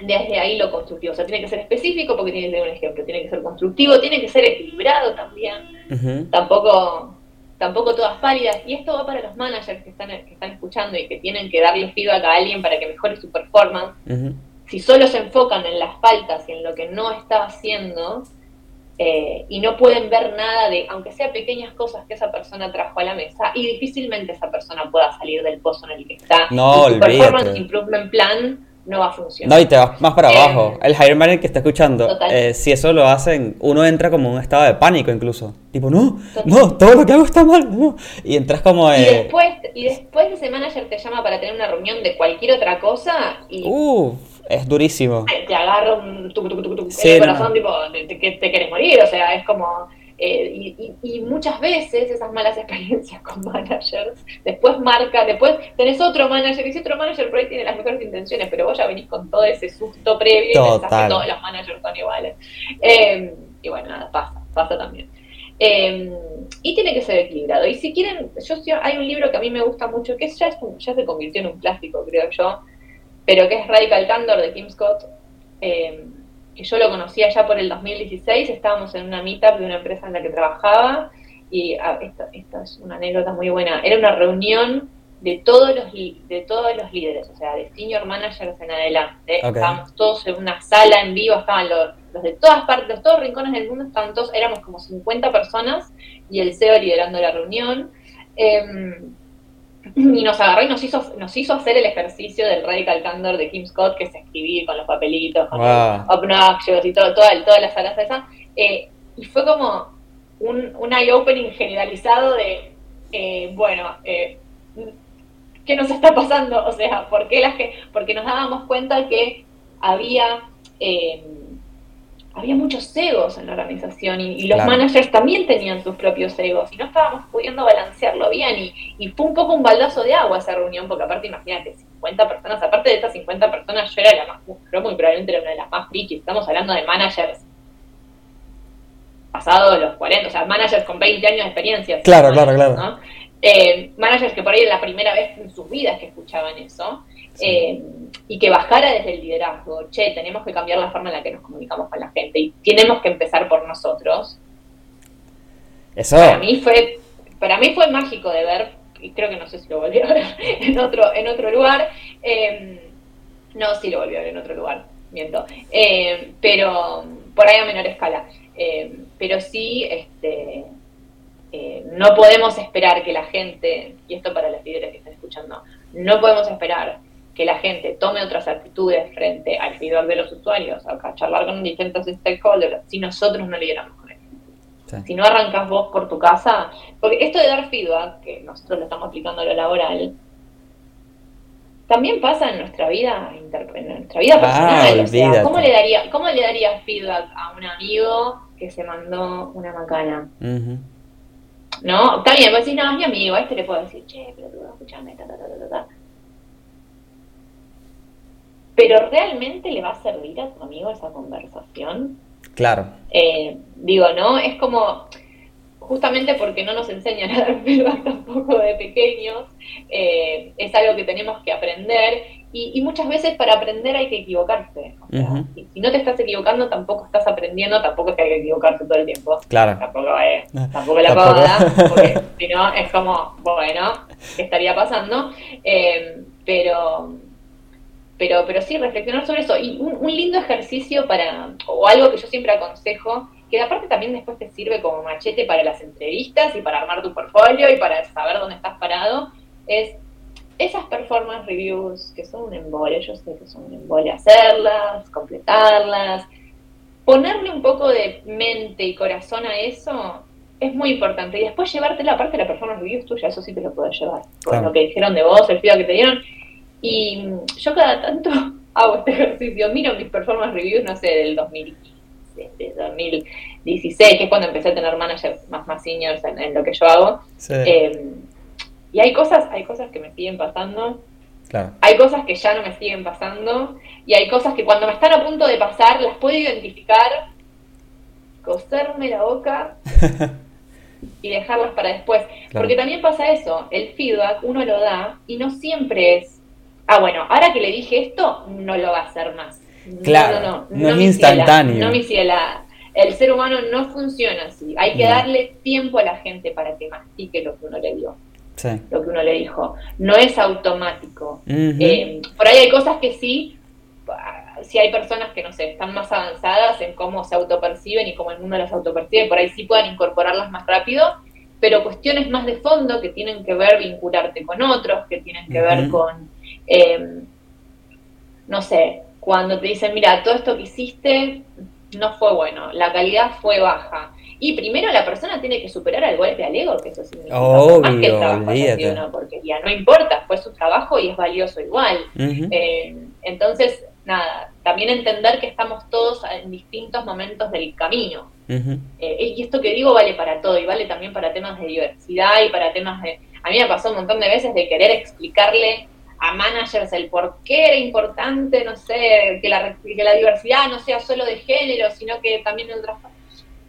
desde ahí lo constructivo. O sea, tiene que ser específico porque tiene que ser un ejemplo, tiene que ser constructivo, tiene que ser equilibrado también. Tampoco tampoco todas pálidas. Y esto va para los managers que están, que están escuchando y que tienen que darle feedback a alguien para que mejore su performance. Si solo se enfocan en las faltas y en lo que no está haciendo, eh, y no pueden ver nada de, aunque sea pequeñas cosas que esa persona trajo a la mesa, y difícilmente esa persona pueda salir del pozo en el que está. No, y su performance improvement plan no va a funcionar. No, y te vas más para abajo. Eh, el hire manager que está escuchando, eh, si eso lo hacen, uno entra como en un estado de pánico incluso. Tipo, no, no, todo lo que hago está mal, no. Y entras como... Y, después, y después ese manager te llama para tener una reunión de cualquier otra cosa y... Uf, es durísimo. Te agarra un tuc, en el corazón, tipo, que te quieres morir, o sea, es como eh, y, muchas veces esas malas experiencias con managers, después marca, después tenés otro manager, y ese otro manager por ahí tiene las mejores intenciones, pero vos ya venís con todo ese susto previo y pensás que todos los managers son iguales. Em, y bueno, nada, pasa, pasa también. Em, y tiene que ser equilibrado. Y si quieren, yo hay un libro que a mí me gusta mucho, que ya, es ya se convirtió en un clásico, creo yo, pero que es Radical Candor de Kim Scott. Eh, que yo lo conocía ya por el 2016, estábamos en una meetup de una empresa en la que trabajaba y ah, esta, es una anécdota muy buena, era una reunión de todos los de todos los líderes, o sea, de senior managers en adelante. Estábamos todos en una sala en vivo, estaban los, de todas partes, de todos rincones del mundo, estaban todos, éramos como 50 personas y el CEO liderando la reunión. Em, y nos agarró y nos hizo, nos hizo hacer el ejercicio del Radical Candor de Kim Scott, que es escribir con los papelitos, con los y todo, toda, todas las salas esas. Eh, y fue como un, un eye-opening generalizado de, eh, bueno, eh, ¿qué nos está pasando? O sea, ¿por qué las que, porque nos dábamos cuenta que había había muchos egos en la organización y, los managers también tenían sus propios egos y no estábamos pudiendo balancearlo bien y, fue un poco un baldazo de agua esa reunión porque aparte imagínate 50 personas, aparte de esas 50 personas yo era la más, creo muy probablemente era una de las más frikis, estamos hablando de managers pasados los 40, o sea, managers con 20 años de experiencia. Claro, claro, claro. Eh, managers que por ahí era la primera vez en sus vidas que escuchaban eso. Eh, y que bajara desde el liderazgo, che, tenemos que cambiar la forma en la que nos comunicamos con la gente y tenemos que empezar por nosotros. Eso. Para mí fue, para mí fue mágico de ver, y creo que no sé si lo volví a ver en otro, en otro lugar. Em, no, sí lo volví a ver en otro lugar, miento. Em, pero por ahí a menor escala. Pero sí, este, eh, no podemos esperar que la gente, y esto para los líderes que están escuchando, no podemos esperar que la gente tome otras actitudes frente al feedback de los usuarios, a charlar con distintos stakeholders, si nosotros no lideramos con él. Si no arrancas vos por tu casa, porque esto de dar feedback, que nosotros lo estamos aplicando a lo laboral, también pasa en nuestra vida, en nuestra vida ah, personal. ¿cómo, le daría, ¿Cómo le darías feedback a un amigo que se mandó una macana? ¿no? Está bien, vos decís, no, es mi amigo, a este le puedo decir, che, pero tú escuchame, ta, ta, ta, ta, ta. Pero realmente le va a servir a tu amigo esa conversación. Claro. Eh, digo, ¿no? Es como, justamente porque no nos enseñan a dar feedback tampoco de pequeños, eh, es algo que tenemos que aprender y, muchas veces para aprender hay que equivocarse. O sea, si, no te estás equivocando, tampoco estás aprendiendo, tampoco es que hay que equivocarse todo el tiempo. Claro. Tampoco, es, tampoco la poda, porque si no es como, bueno, ¿qué estaría pasando? Eh, pero pero, pero sí, reflexionar sobre eso. Y un, lindo ejercicio para, o algo que yo siempre aconsejo, que aparte también después te sirve como machete para las entrevistas y para armar tu portfolio y para saber dónde estás parado, es esas performance reviews que son un embole, yo sé que son un embole hacerlas, completarlas, ponerle un poco de mente y corazón a eso es muy importante. Y después llevarte la parte de la performance reviews tuya, eso sí te lo puedes llevar. Con lo que dijeron de vos, el feedback que te dieron, y yo cada tanto hago este ejercicio, miro mis performance reviews, no sé, del 2015, del 2016, que es cuando empecé a tener managers más, más seniors en, lo que yo hago. Em, y hay cosas, hay cosas que me siguen pasando, hay cosas que ya no me siguen pasando, y hay cosas que cuando me están a punto de pasar las puedo identificar, coserme la boca y dejarlas para después. Porque también pasa eso, el feedback uno lo da y no siempre es ah, bueno, ahora que le dije esto, no lo va a hacer más. Claro, no, no, no, es instantáneo. no, mi ciela. El ser humano no funciona así. Hay que darle tiempo a la gente para que mastique lo que uno le dio. Sí. Lo que uno le dijo. No es automático. Eh, por ahí hay cosas que sí, si hay personas que, no sé, están más avanzadas en cómo se autoperciben y cómo el mundo las autopercibe, por ahí sí puedan incorporarlas más rápido, pero cuestiones más de fondo que tienen que ver vincularte con otros, que tienen que ver con eh, no sé, cuando te dicen, mira, todo esto que hiciste no fue bueno, la calidad fue baja. Y primero la persona tiene que superar al golpe al ego, que eso significa más que el trabajo haya sido una porquería. No importa, fue su trabajo y es valioso igual. Eh, entonces, nada, también entender que estamos todos en distintos momentos del camino. Eh, y esto que digo vale para todo, y vale también para temas de diversidad y para temas de... A mí me pasó un montón de veces de querer explicarle a managers el por qué era importante, no sé, que la, que la diversidad no sea solo de género, sino que también de otras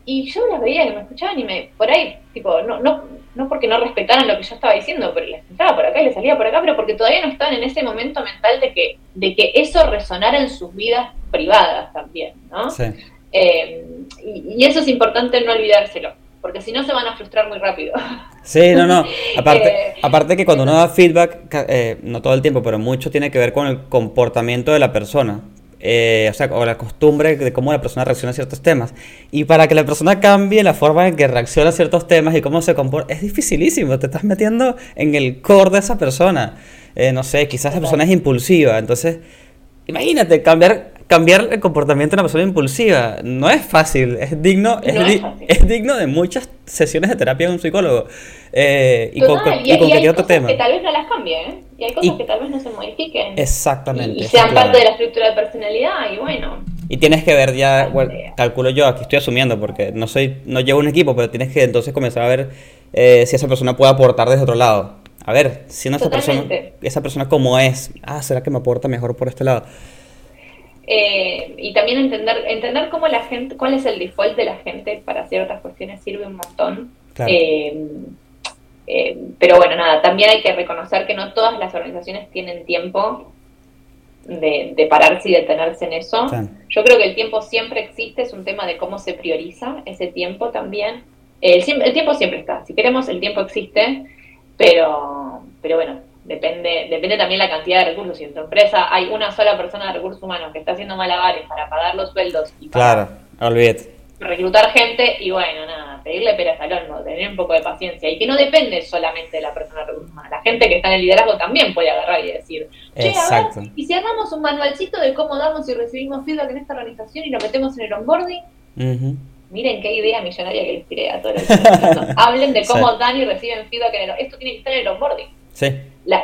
y yo las veía que me escuchaban y me, por ahí, tipo, no, no, no porque no respetaran lo que yo estaba diciendo, pero les entraba por acá y les salía por acá, pero porque todavía no estaban en ese momento mental de que, de que eso resonara en sus vidas privadas también, ¿no? Sí. Eh, y, eso es importante no olvidárselo porque si no se van a frustrar muy rápido. Sí, no, no. Aparte, eh, aparte que cuando uno da feedback, eh, no todo el tiempo, pero mucho tiene que ver con el comportamiento de la persona. Eh, o sea, o la costumbre de cómo la persona reacciona a ciertos temas. Y para que la persona cambie la forma en que reacciona a ciertos temas y cómo se comporta, es dificilísimo. Te estás metiendo en el core de esa persona. no sé, quizás esa persona es impulsiva. Entonces, imagínate cambiar cambiar el comportamiento de una persona impulsiva no es fácil, es digno, es, digno de muchas sesiones de terapia de un psicólogo. Eh, y, con, y, otro tema. que tal vez no las cambien, ¿eh? y hay cosas que tal vez no se modifiquen. Exactamente. Y, sean parte de la estructura de personalidad, y bueno. Y tienes que ver ya, calculo yo, aquí estoy asumiendo, porque no soy, no llevo un equipo, pero tienes que entonces comenzar a ver eh, si esa persona puede aportar desde otro lado. A ver, si esa persona, esa persona cómo es, ah, ¿será que me aporta mejor por este lado? Eh, y también entender, entender cómo la gente, cuál es el default de la gente para ciertas cuestiones sirve un montón. Eh, eh, pero bueno, nada, también hay que reconocer que no todas las organizaciones tienen tiempo de, pararse y detenerse en eso. Yo creo que el tiempo siempre existe, es un tema de cómo se prioriza ese tiempo también. El, el tiempo siempre está, si queremos el tiempo existe, pero, pero bueno, depende, depende también la cantidad de recursos. Si en tu empresa hay una sola persona de recursos humanos que está haciendo malabares para pagar los sueldos y para reclutar gente, y bueno, nada, pedirle peras al olmo, tener un poco de paciencia, y que no depende solamente de la persona de recursos humanos. La gente que está en el liderazgo también puede agarrar y decir, che, a ver, y si hagamos un manualcito de cómo damos y recibimos feedback en esta organización y lo metemos en el onboarding, Miren qué idea millonaria que les tiré a todos los Hablen de cómo dan y reciben feedback en el Esto tiene que estar en el onboarding. Sí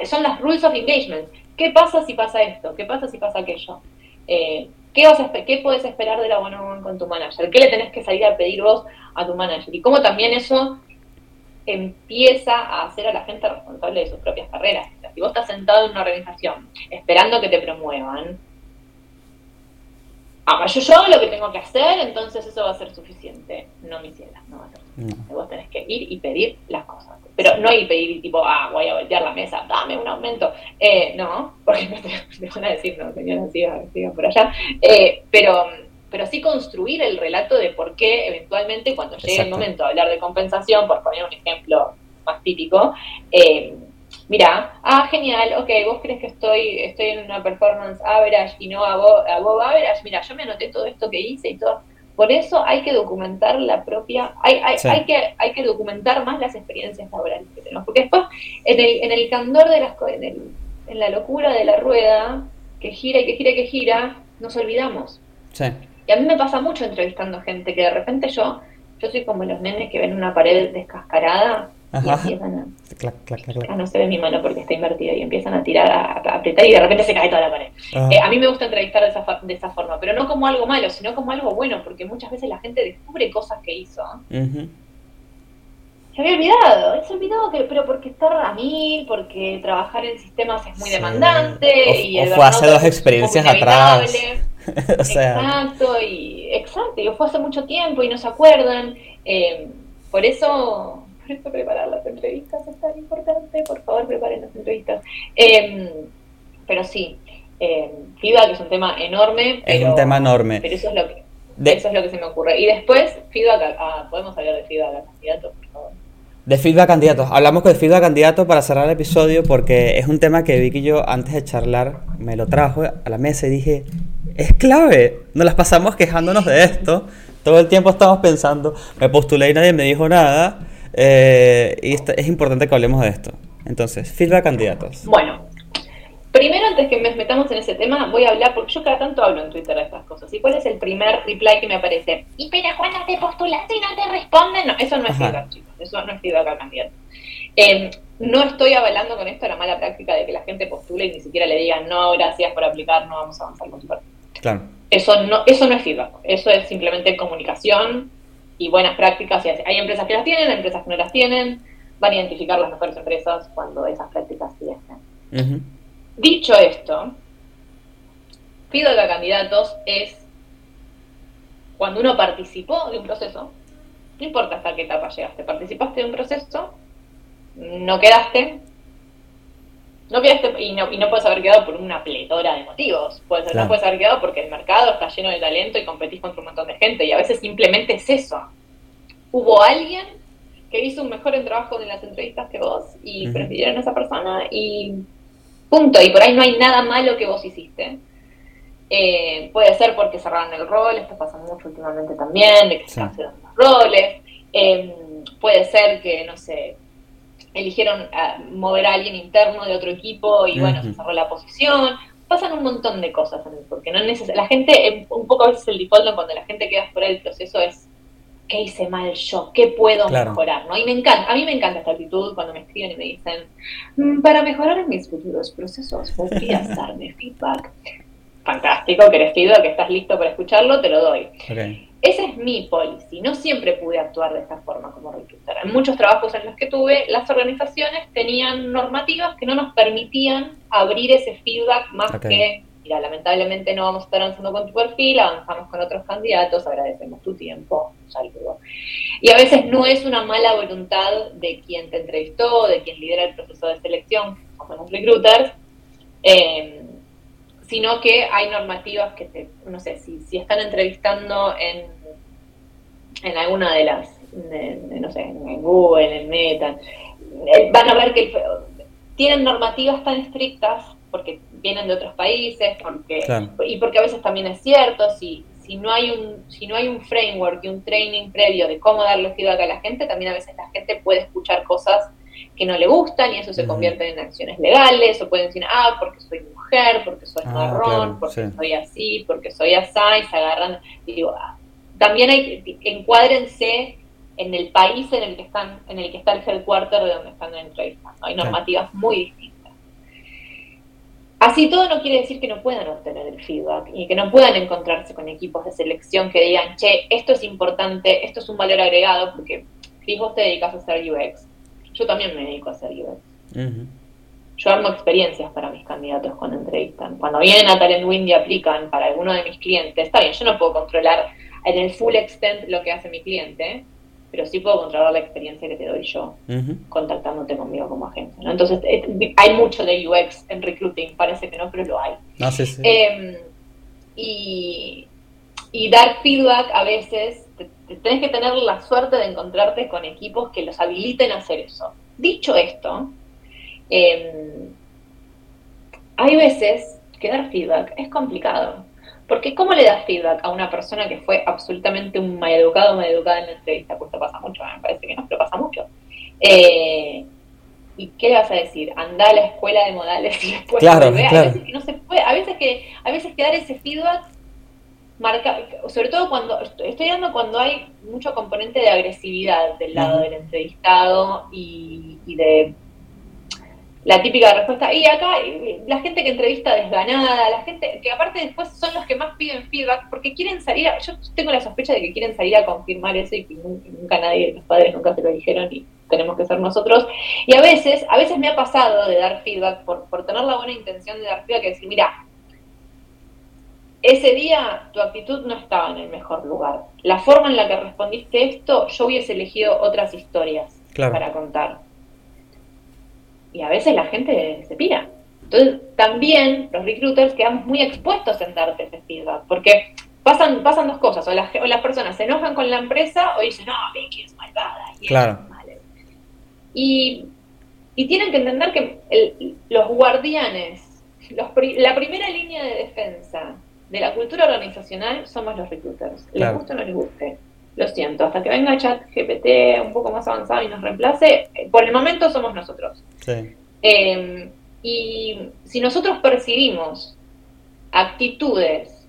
son las rules of engagement. ¿Qué pasa si pasa esto? ¿Qué pasa si pasa aquello? Eh, ¿qué, vas ¿Qué puedes esperar de la one on one con tu manager? ¿Qué le tenés que salir a pedir vos a tu manager? Y cómo también eso empieza a hacer a la gente responsable de sus propias carreras. si vos estás sentado en una organización esperando que te promuevan, ah, yo, yo lo que tengo que hacer, entonces eso va a ser suficiente. No, mi ciela, no va a ser suficiente. Vos tenés que ir y pedir las cosas. Pero no ir y pedir tipo, ah, voy a voltear la mesa, dame un aumento. Eh, no, porque no te, van a decir, no, señora, siga, siga por allá. Eh, pero pero sí construir el relato de por qué eventualmente cuando llegue el momento de hablar de compensación, por poner un ejemplo más típico, eh, mira, ah, genial, ok, vos crees que estoy, estoy en una performance average y no above, average, mira, yo me anoté todo esto que hice y todo. Por eso hay que documentar la propia, hay, hay, hay, que, hay que documentar más las experiencias laborales que tenemos, porque después en el, en el candor de las en, el, en la locura de la rueda, que gira y que gira y que gira, nos olvidamos. Sí. Y a mí me pasa mucho entrevistando gente que de repente yo, yo soy como los nenes que ven una pared descascarada y empiezan a... Clac, clac, clac, ah, no se ve mi mano porque está invertida y empiezan a tirar, a, apretar y de repente se cae toda la pared. Eh, a mí me gusta entrevistar de esa, de esa forma, pero no como algo malo, sino como algo bueno, porque muchas veces la gente descubre cosas que hizo. Se había olvidado, se olvidado que, pero porque estar a mil, porque trabajar en sistemas es muy demandante. y o fue hace dos experiencias atrás. Exacto, y exacto, y fue hace mucho tiempo y no se acuerdan. Eh, por eso, por eso preparar las entrevistas es tan importante, por favor preparen las entrevistas. Eh, pero sí, eh, feedback es un tema enorme. es un tema enorme. Pero eso es lo que, eso es lo que se me ocurre. Y después, feedback, ah, podemos hablar de feedback a candidatos, por favor. De feedback candidatos. Hablamos de feedback candidatos para cerrar el episodio porque es un tema que Vicky y yo antes de charlar me lo trajo a la mesa y dije, es clave. Nos las pasamos quejándonos de esto. Todo el tiempo estamos pensando, me postulé y nadie me dijo nada. Eh, y es importante que hablemos de esto. Entonces, feedback candidatos. Bueno, primero antes que nos metamos en ese tema, voy a hablar, porque yo cada tanto hablo en Twitter de estas cosas. ¿Y cuál es el primer reply que me aparece? Y pero cuando te postulas y no te responden, no, eso no es feedback, chicos. Eso no es feedback a candidato. Eh, no estoy avalando con esto la mala práctica de que la gente postule y ni siquiera le digan no, gracias por aplicar, no vamos a avanzar con tu perfil. Eso no, eso no es feedback, eso es simplemente comunicación y buenas prácticas. hay empresas que las tienen, hay empresas que no las tienen. Van a identificar las mejores empresas cuando esas prácticas sí estén. Dicho esto, feedback a candidatos es cuando uno participó de un proceso, no importa hasta qué etapa llegaste, participaste de un proceso, no quedaste, no quedaste, y no, y no puedes haber quedado por una pletora de motivos. Puedes, No puedes haber quedado porque el mercado está lleno de talento y competís contra un montón de gente. Y a veces simplemente es eso. Hubo alguien que hizo un mejor trabajo en las entrevistas que vos y prefirieron a esa persona y punto. Y por ahí no hay nada malo que vos hiciste. Eh, puede ser porque cerraron el rol, esto pasa mucho últimamente también, de que se cancelan los roles. Eh, puede ser que, no sé, eligieron mover a alguien interno de otro equipo y bueno, se cerró la posición. Pasan un montón de cosas, porque no la gente, un poco a veces el default cuando la gente queda fuera del proceso es ¿qué hice mal yo? ¿Qué puedo mejorar? ¿no? Y me encanta, a mí me encanta esta actitud cuando me escriben y me dicen, mm, para mejorar en mis futuros procesos, ¿podrías darme feedback? Fantástico, que eres feedback, que estás listo para escucharlo, te lo doy. Esa es mi policy. No siempre pude actuar de esta forma como recruiter. En muchos trabajos en los que tuve, las organizaciones tenían normativas que no nos permitían abrir ese feedback más que, mira, lamentablemente no vamos a estar avanzando con tu perfil, avanzamos con otros candidatos, agradecemos tu tiempo, saludo. Y a veces no es una mala voluntad de quien te entrevistó, de quien lidera el proceso de selección, como los recruiters, eh, sino que hay normativas que te, no sé, si, si están entrevistando en, en alguna de las, no sé, en Google, en Meta, eh, van a ver que tienen normativas tan estrictas porque vienen de otros países, porque y porque a veces también es cierto, si, si no hay un si no hay un framework y un training previo de cómo darle feedback a la gente, también a veces la gente puede escuchar cosas que no le gustan y eso se convierte en acciones legales o pueden decir, ah, porque soy mujer, porque soy ah, marrón, porque soy así, porque soy así, y se agarran. Y digo, ah, también hay, encuádrense en el país en el que están, en el que está el headquarter de donde están entrevistando. Hay normativas muy distintas. Así todo no quiere decir que no puedan obtener el feedback y que no puedan encontrarse con equipos de selección que digan, che, esto es importante, esto es un valor agregado, porque si vos te dedicas a hacer UX, yo también me dedico a hacer UX. Yo armo experiencias para mis candidatos cuando entrevistan. Cuando vienen a Talent Wind y aplican para alguno de mis clientes, está bien, yo no puedo controlar en el full extent lo que hace mi cliente, pero sí puedo controlar la experiencia que te doy yo contactándote conmigo como agencia. ¿no? Entonces, hay mucho de UX en recruiting, parece que no, pero lo hay. No, sí, sí. Em, y, y, dar feedback a veces, tenés que tener la suerte de encontrarte con equipos que los habiliten a hacer eso. Dicho esto, em, hay veces que dar feedback es complicado. Porque ¿cómo le das feedback a una persona que fue absolutamente un maleducado o maleducada en la entrevista? Pues esto pasa mucho, me parece que no, pero pasa mucho. Eh, ¿Y qué le vas a decir? Anda a la escuela de modales y después claro, A veces que no se puede, a veces que, a veces que dar ese feedback marca, sobre todo cuando, estoy dando cuando hay mucho componente de agresividad del lado del entrevistado y de la típica respuesta. Y acá la gente que entrevista desganada, la gente que aparte después son los que más piden feedback porque quieren salir, a, yo tengo la sospecha de que quieren salir a confirmar eso y que nunca nadie, los padres nunca se lo dijeron y tenemos que ser nosotros. Y a veces, a veces me ha pasado de dar feedback por, por tener la buena intención de dar feedback y decir, mira, ese día tu actitud no estaba en el mejor lugar. La forma en la que respondiste esto, yo hubiese elegido otras historias para contar y a veces la gente se pira. Entonces, también los recruiters quedamos muy expuestos en darte ese feedback, porque pasan, pasan dos cosas, o las, o las personas se enojan con la empresa o dicen, no, Vicky es malvada. Y claro. Y, y, tienen que entender que los guardianes, los, la primera línea de defensa de la cultura organizacional somos los recruiters, les guste o no les guste. Lo siento, hasta que venga chat GPT un poco más avanzado y nos reemplace, eh, por el momento somos nosotros. Em, y si nosotros percibimos actitudes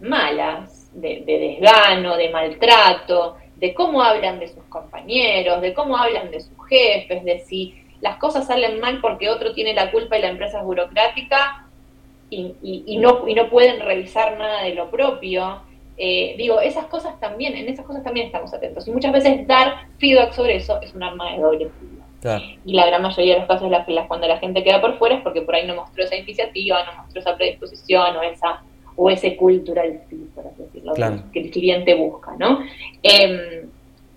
malas, de, desgano, de maltrato, de cómo hablan de sus compañeros, de cómo hablan de sus jefes, de si las cosas salen mal porque otro tiene la culpa y la empresa es burocrática y, no, y no pueden revisar nada de lo propio, eh, digo, esas cosas también, en esas cosas también estamos atentos. Y muchas veces dar feedback sobre eso es un arma de doble filo. Y la gran mayoría de los casos, las, cuando la gente queda por fuera es porque por ahí no mostró esa iniciativa, no mostró esa predisposición o esa o ese cultural fit, por así decirlo, que el cliente busca, ¿no? Em,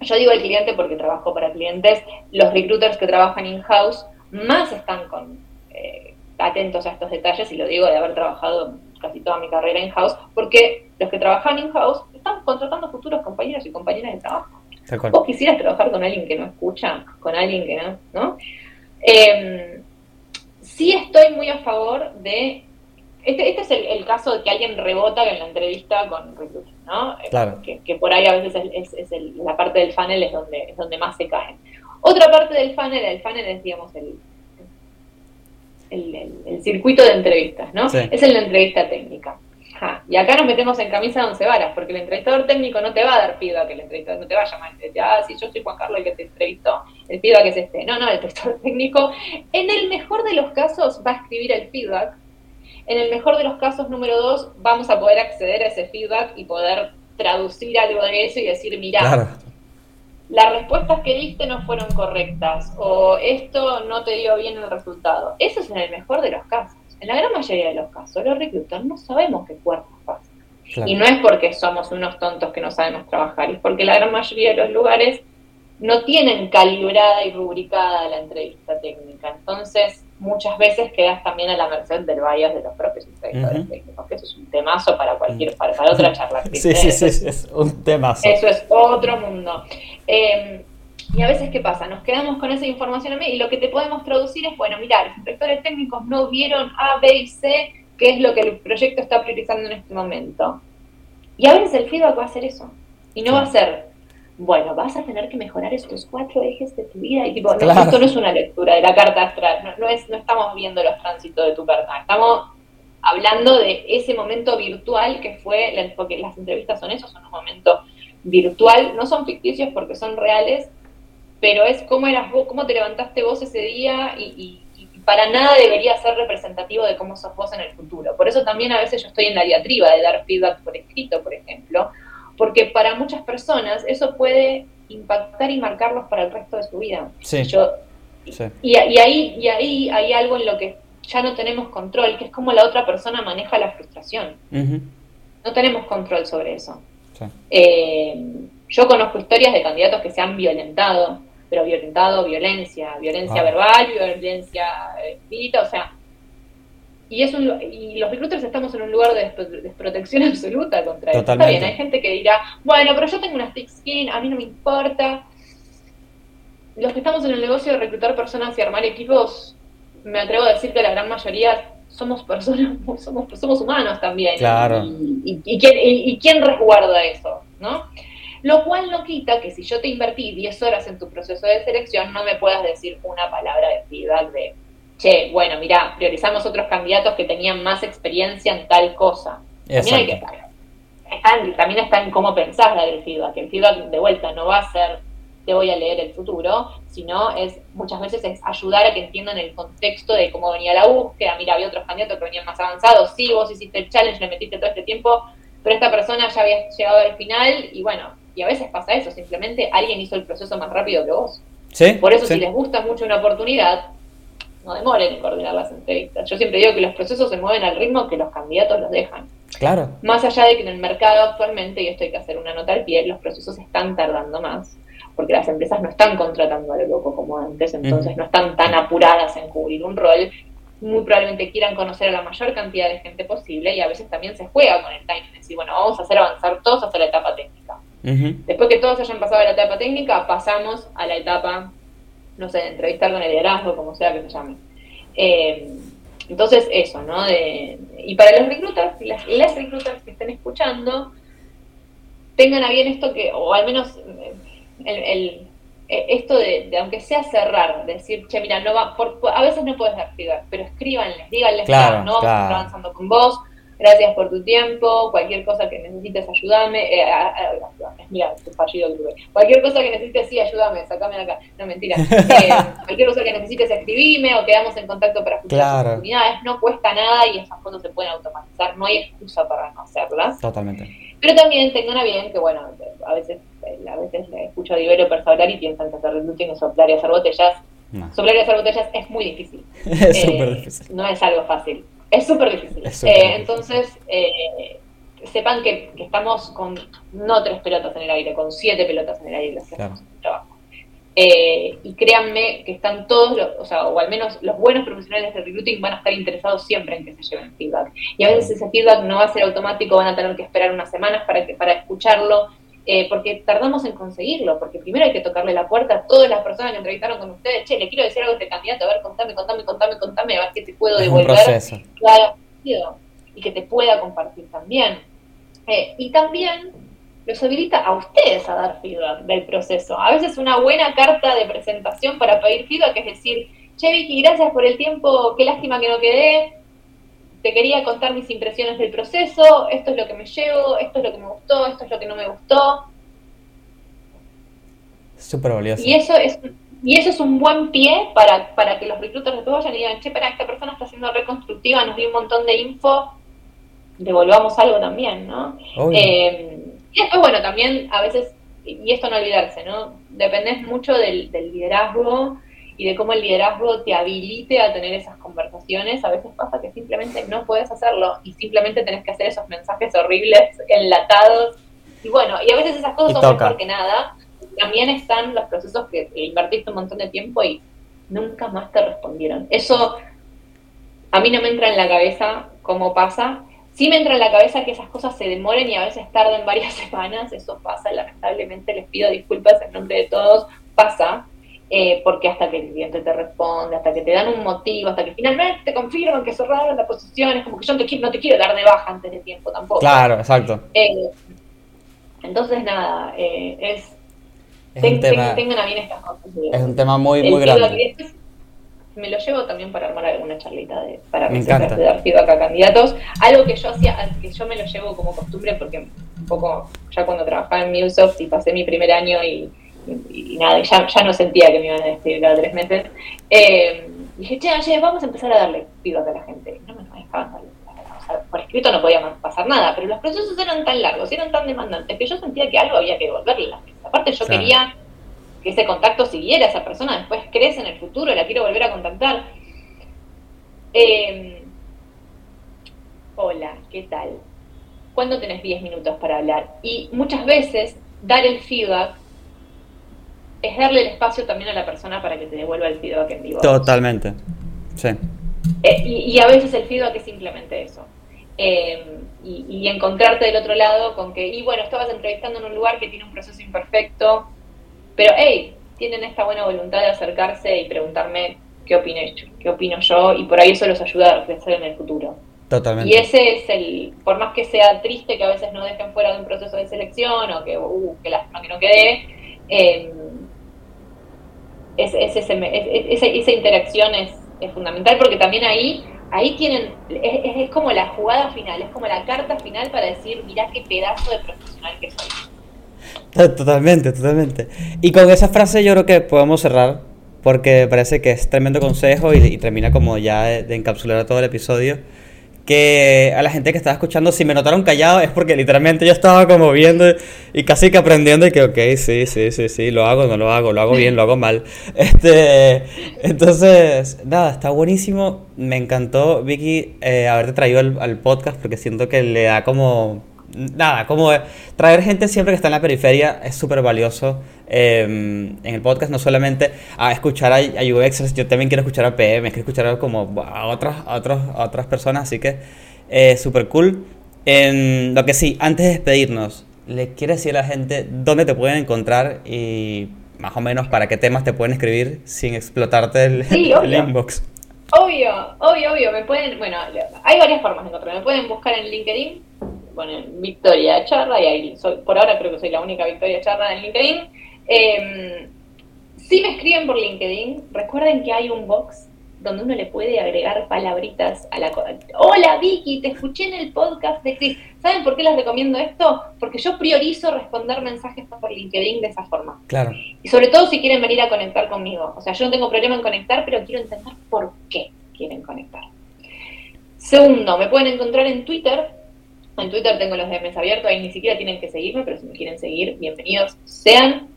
yo digo el cliente porque trabajo para clientes, los recruiters que trabajan in-house más están con, eh, atentos a estos detalles y lo digo de haber trabajado casi toda mi carrera in-house, porque los que trabajan in-house están contratando futuros compañeros y compañeras de trabajo. Vos quisieras trabajar con alguien que no escucha, con alguien que no, ¿no? Eh, sí estoy muy a favor de... Este, este es el, caso de que alguien rebota en la entrevista con recruiting, ¿no? Eh, que, por ahí a veces es, la parte del funnel es donde, es donde más se caen. Otra parte del funnel, el funnel es, digamos, el, el, circuito de entrevistas, ¿no? Es en la entrevista técnica. Y acá nos metemos en camisa de once varas, porque el entrevistador técnico no te va a dar feedback, el entrevistador no te va a llamar y te dice, ah, sí, yo soy Juan Carlos el que te entrevistó, el feedback es este. No, no, el entrevistador técnico, en el mejor de los casos, va a escribir el feedback. En el mejor de los casos, número dos, vamos a poder acceder a ese feedback y poder traducir algo de eso y decir, mira, las respuestas que diste no fueron correctas o esto no te dio bien el resultado. Eso es en el mejor de los casos. En la gran mayoría de los casos, los reclutadores no sabemos qué cuerpos pasan. Y no es porque somos unos tontos que no sabemos trabajar, es porque la gran mayoría de los lugares no tienen calibrada y rubricada la entrevista técnica. Entonces, muchas veces quedas también a la merced del bias de los propios entrevistadores técnicos, que eso es un temazo para cualquier, para, otra charla. Sí, sí, sí, es un temazo. Eso es otro mundo. Em, y a veces, ¿qué pasa? Nos quedamos con esa información y lo que te podemos traducir es, bueno, mira, los inspectores técnicos no vieron A, B y C, que es lo que el proyecto está priorizando en este momento. Y a veces el feedback va a ser eso. Y no va a ser, bueno, vas a tener que mejorar estos cuatro ejes de tu vida. Y tipo, no, esto no es una lectura de la carta astral, no, es, no estamos viendo los tránsitos de tu carta, estamos hablando de ese momento virtual que fue, porque las entrevistas son eso, son un momento virtual, no son ficticios porque son reales, pero es cómo eras vos, cómo te levantaste vos ese día y, para nada debería ser representativo de cómo sos vos en el futuro. Por eso también a veces yo estoy en la diatriba de dar feedback por escrito, por ejemplo, porque para muchas personas eso puede impactar y marcarlos para el resto de su vida. Sí. Yo, Y, ahí, y ahí hay algo en lo que ya no tenemos control, que es como la otra persona maneja la frustración. No tenemos control sobre eso. Eh, yo conozco historias de candidatos que se han violentado, pero violentado violencia, violencia verbal, violencia espírita, o sea, y, es un, y los recruiters estamos en un lugar de desprotección absoluta contra eso. Está bien, hay gente que dirá, bueno, pero yo tengo una stick skin, a mí no me importa. Los que estamos en el negocio de reclutar personas y armar equipos, me atrevo a decir que la gran mayoría somos personas, somos, somos humanos también. Claro. Y, y, quién, y, quién resguarda eso? ¿no? Lo cual no quita que si yo te invertí 10 horas en tu proceso de selección, no me puedas decir una palabra de feedback de che, bueno, mira, priorizamos otros candidatos que tenían más experiencia en tal cosa. También hay que también está en cómo pensás la del feedback. El feedback de vuelta no va a ser te voy a leer el futuro, sino es muchas veces es ayudar a que entiendan el contexto de cómo venía la búsqueda. Mira, había otros candidatos que venían más avanzados. Sí, vos hiciste el challenge, le metiste todo este tiempo, pero esta persona ya había llegado al final y bueno, y a veces pasa eso, simplemente alguien hizo el proceso más rápido que vos. ¿Sí? Por eso si les gusta mucho una oportunidad, no demoren en coordinar las entrevistas. Yo siempre digo que los procesos se mueven al ritmo que los candidatos los dejan. Claro. Más allá de que en el mercado actualmente, y esto hay que hacer una nota al pie, los procesos están tardando más, porque las empresas no están contratando a lo loco como antes, entonces no están tan apuradas en cubrir un rol. Muy probablemente quieran conocer a la mayor cantidad de gente posible y a veces también se juega con el timing, decir, bueno, vamos a hacer avanzar todos hasta la etapa técnica. Después que todos hayan pasado a la etapa técnica, pasamos a la etapa no sé, entrevistar con el liderazgo, como sea que se llame. Eh, entonces, eso, ¿no? De, y para los recruiters, las, las recruiters que estén escuchando, tengan a bien esto que, o al menos el, eh, esto de, aunque sea cerrar, decir, che, mira, no va, por, a veces no puedes dar pero escríbanles, díganles, claro, no vamos a estar avanzando con vos, gracias por tu tiempo, cualquier cosa que necesites, ayúdame, eh, mira, tu fallido cualquier cosa que necesites, sí, ayúdame, sacame de acá, no, mentira, eh, cualquier cosa que necesites, escribime o quedamos en contacto para futuras oportunidades, no cuesta nada y esas cosas se pueden automatizar, no hay excusa para no hacerlas. Totalmente. Pero también tengan a bien que, bueno, a veces a veces escucho a developers hablar y piensan que hacer recruiting es soplar y hacer botellas. Soplar y hacer botellas es muy difícil. es súper eh, difícil. No es algo fácil. Es súper difícil. Eh, entonces, eh, sepan que, estamos con no tres pelotas en el aire, con siete pelotas en el aire claro. trabajo. Eh, y créanme que están todos, los, o sea, o al menos los buenos profesionales de recruiting van a estar interesados siempre en que se lleven feedback. Y a veces ese feedback no va a ser automático, van a tener que esperar unas semanas para, que, para escucharlo eh, porque tardamos en conseguirlo, porque primero hay que tocarle la puerta a todas las personas que entrevistaron con ustedes, che, le quiero decir algo a este candidato, a ver, contame, contame, contame, contame, a ver qué te puedo devolver. Claro, y que te pueda compartir también. Eh, y también los habilita a ustedes a dar feedback del proceso. A veces una buena carta de presentación para pedir feedback es decir, che Vicky, gracias por el tiempo, qué lástima que no quedé, te quería contar mis impresiones del proceso, esto es lo que me llevo, esto es lo que me gustó, esto es lo que no me gustó. Súper valioso. Y eso es y eso es un buen pie para, para que los reclutadores después vayan y digan, che, para, esta persona está siendo reconstructiva, nos dio un montón de info, devolvamos algo también, ¿no? Eh, y después, bueno, también a veces, y esto no olvidarse, ¿no? Dependés mucho del, del liderazgo y de cómo el liderazgo te habilite a tener esas conversaciones. A veces pasa que simplemente no puedes hacerlo y simplemente tenés que hacer esos mensajes horribles, enlatados. Y bueno, y a veces esas cosas son mejor que nada. También están los procesos que invertiste un montón de tiempo y nunca más te respondieron. Eso a mí no me entra en la cabeza cómo pasa. Sí me entra en la cabeza que esas cosas se demoren y a veces tarden varias semanas. Eso pasa, lamentablemente les pido disculpas en nombre de todos. Pasa, eh, porque hasta que el cliente te responde, hasta que te dan un motivo, hasta que finalmente te confirman que cerraron la posición, es como que yo no te, quiero, no te quiero dar de baja antes de tiempo tampoco. Claro, exacto. Eh, entonces, nada, eh, es... tengan a bien estas cosas. Es un tema muy, muy grande. me lo llevo también para armar alguna charlita de, para me de dar feedback a candidatos. Algo que yo hacía, que yo me lo llevo como costumbre porque un poco ya cuando trabajaba en MuleSoft y pasé mi primer año y y, nada, ya, ya no sentía que me iban a despedir cada tres meses. Eh, dije, che, che, vamos a empezar a darle feedback a la gente. No me, dejaban darle. O sea, por escrito no podía pasar nada, pero los procesos eran tan largos, eran tan demandantes, que yo sentía que algo había que devolverle. Aparte yo quería que ese contacto siguiera, esa persona después crece en el futuro, la quiero volver a contactar. Em, hola, ¿qué tal? ¿Cuándo tenés 10 minutos para hablar? Y muchas veces dar el feedback es darle el espacio también a la persona para que te devuelva el feedback en vivo. Totalmente, sí. Eh, y, a veces el feedback es simplemente eso. Em, y, encontrarte del otro lado con que, y bueno, estabas entrevistando en un lugar que tiene un proceso imperfecto, pero hey, tienen esta buena voluntad de acercarse y preguntarme qué opino, qué opino yo, y por ahí eso los ayuda a crecer en el futuro. Totalmente. Y ese es el, por más que sea triste que a veces no dejen fuera de un proceso de selección o que, uh, que lástima que no quede, eh, es, esa, interacción es, fundamental porque también ahí ahí tienen, es, como la jugada final, es como la carta final para decir, mirá qué pedazo de profesional que soy. Totalmente, totalmente. Y con esa frase yo creo que podemos cerrar, porque parece que es tremendo consejo y, termina como ya de encapsular todo el episodio que a la gente que estaba escuchando, si me notaron callado, es porque literalmente yo estaba como viendo y casi que aprendiendo y que, ok, sí, sí, sí, sí, lo hago, no lo hago, lo hago bien, lo hago mal. Este, entonces, nada, está buenísimo. Me encantó, Vicky, eh, haberte traído al podcast porque siento que le da como nada, como traer gente siempre que está en la periferia es súper valioso em, en el podcast, no solamente a escuchar a, a, UX, yo también quiero escuchar a PM, quiero escuchar a, como a, otras, a, otros, a otras personas, así que eh, súper cool. En lo que sí, antes de despedirnos, ¿le quieres decir a la gente dónde te pueden encontrar y más o menos para qué temas te pueden escribir sin explotarte el, el inbox? Obvio, obvio, obvio. Me pueden, bueno, hay varias formas de encontrarme. Me pueden buscar en LinkedIn, ponen Victoria Charra y ahí soy, por ahora creo que soy la única Victoria Charra en LinkedIn. Eh, si me escriben por LinkedIn, recuerden que hay un box donde uno le puede agregar palabritas a la... Hola Vicky, te escuché en el podcast de Chris. ¿Saben por qué les recomiendo esto? Porque yo priorizo responder mensajes por LinkedIn de esa forma. Claro. Y sobre todo si quieren venir a conectar conmigo. O sea, yo no tengo problema en conectar, pero quiero entender por qué quieren conectar. Segundo, me pueden encontrar en Twitter en Twitter tengo los DMs abiertos, ahí ni siquiera tienen que seguirme, pero si me quieren seguir, bienvenidos sean.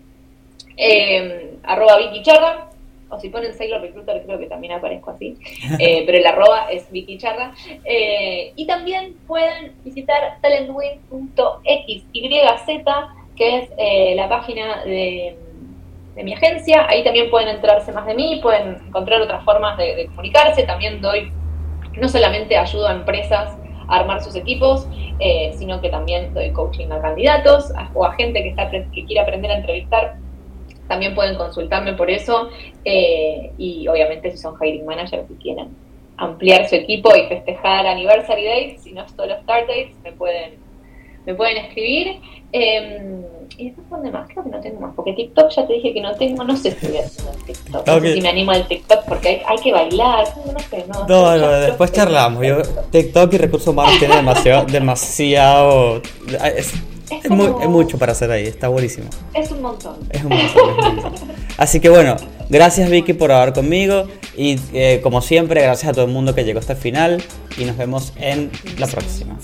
Eh, arroba Vicky Charra, o si ponen Sailor Recruiter creo que también aparezco así, eh, pero el arroba es Vicky Charra. Eh, y también pueden visitar talentwin.xyz, que es eh, la página de, mi agencia. Ahí también pueden enterarse más de mí, pueden encontrar otras formas de comunicarse. También doy, no solamente ayudo a empresas, armar sus equipos, eh, sino que también doy coaching a candidatos o a gente que, está, que quiere aprender a entrevistar. También pueden consultarme por eso eh, y obviamente si son hiring managers y quieren ampliar su equipo y festejar anniversary dates, si no solo start dates, me pueden, me pueden escribir. Em, ¿Y después dónde más? Creo que no tengo más, porque TikTok ya te dije que no tengo, no sé si voy a hacer TikTok. No sé si me animo al TikTok porque hay, hay que bailar, no sé, no. No, no después charlamos. Yo, TikTok y recursos humanos tiene demasiado, demasiado. Es, es, mucho para hacer ahí, está buenísimo. Es un montón. Es un montón. Así que bueno, gracias Vicky por hablar conmigo y eh, como siempre, gracias a todo el mundo que llegó hasta el final y nos vemos en la próxima.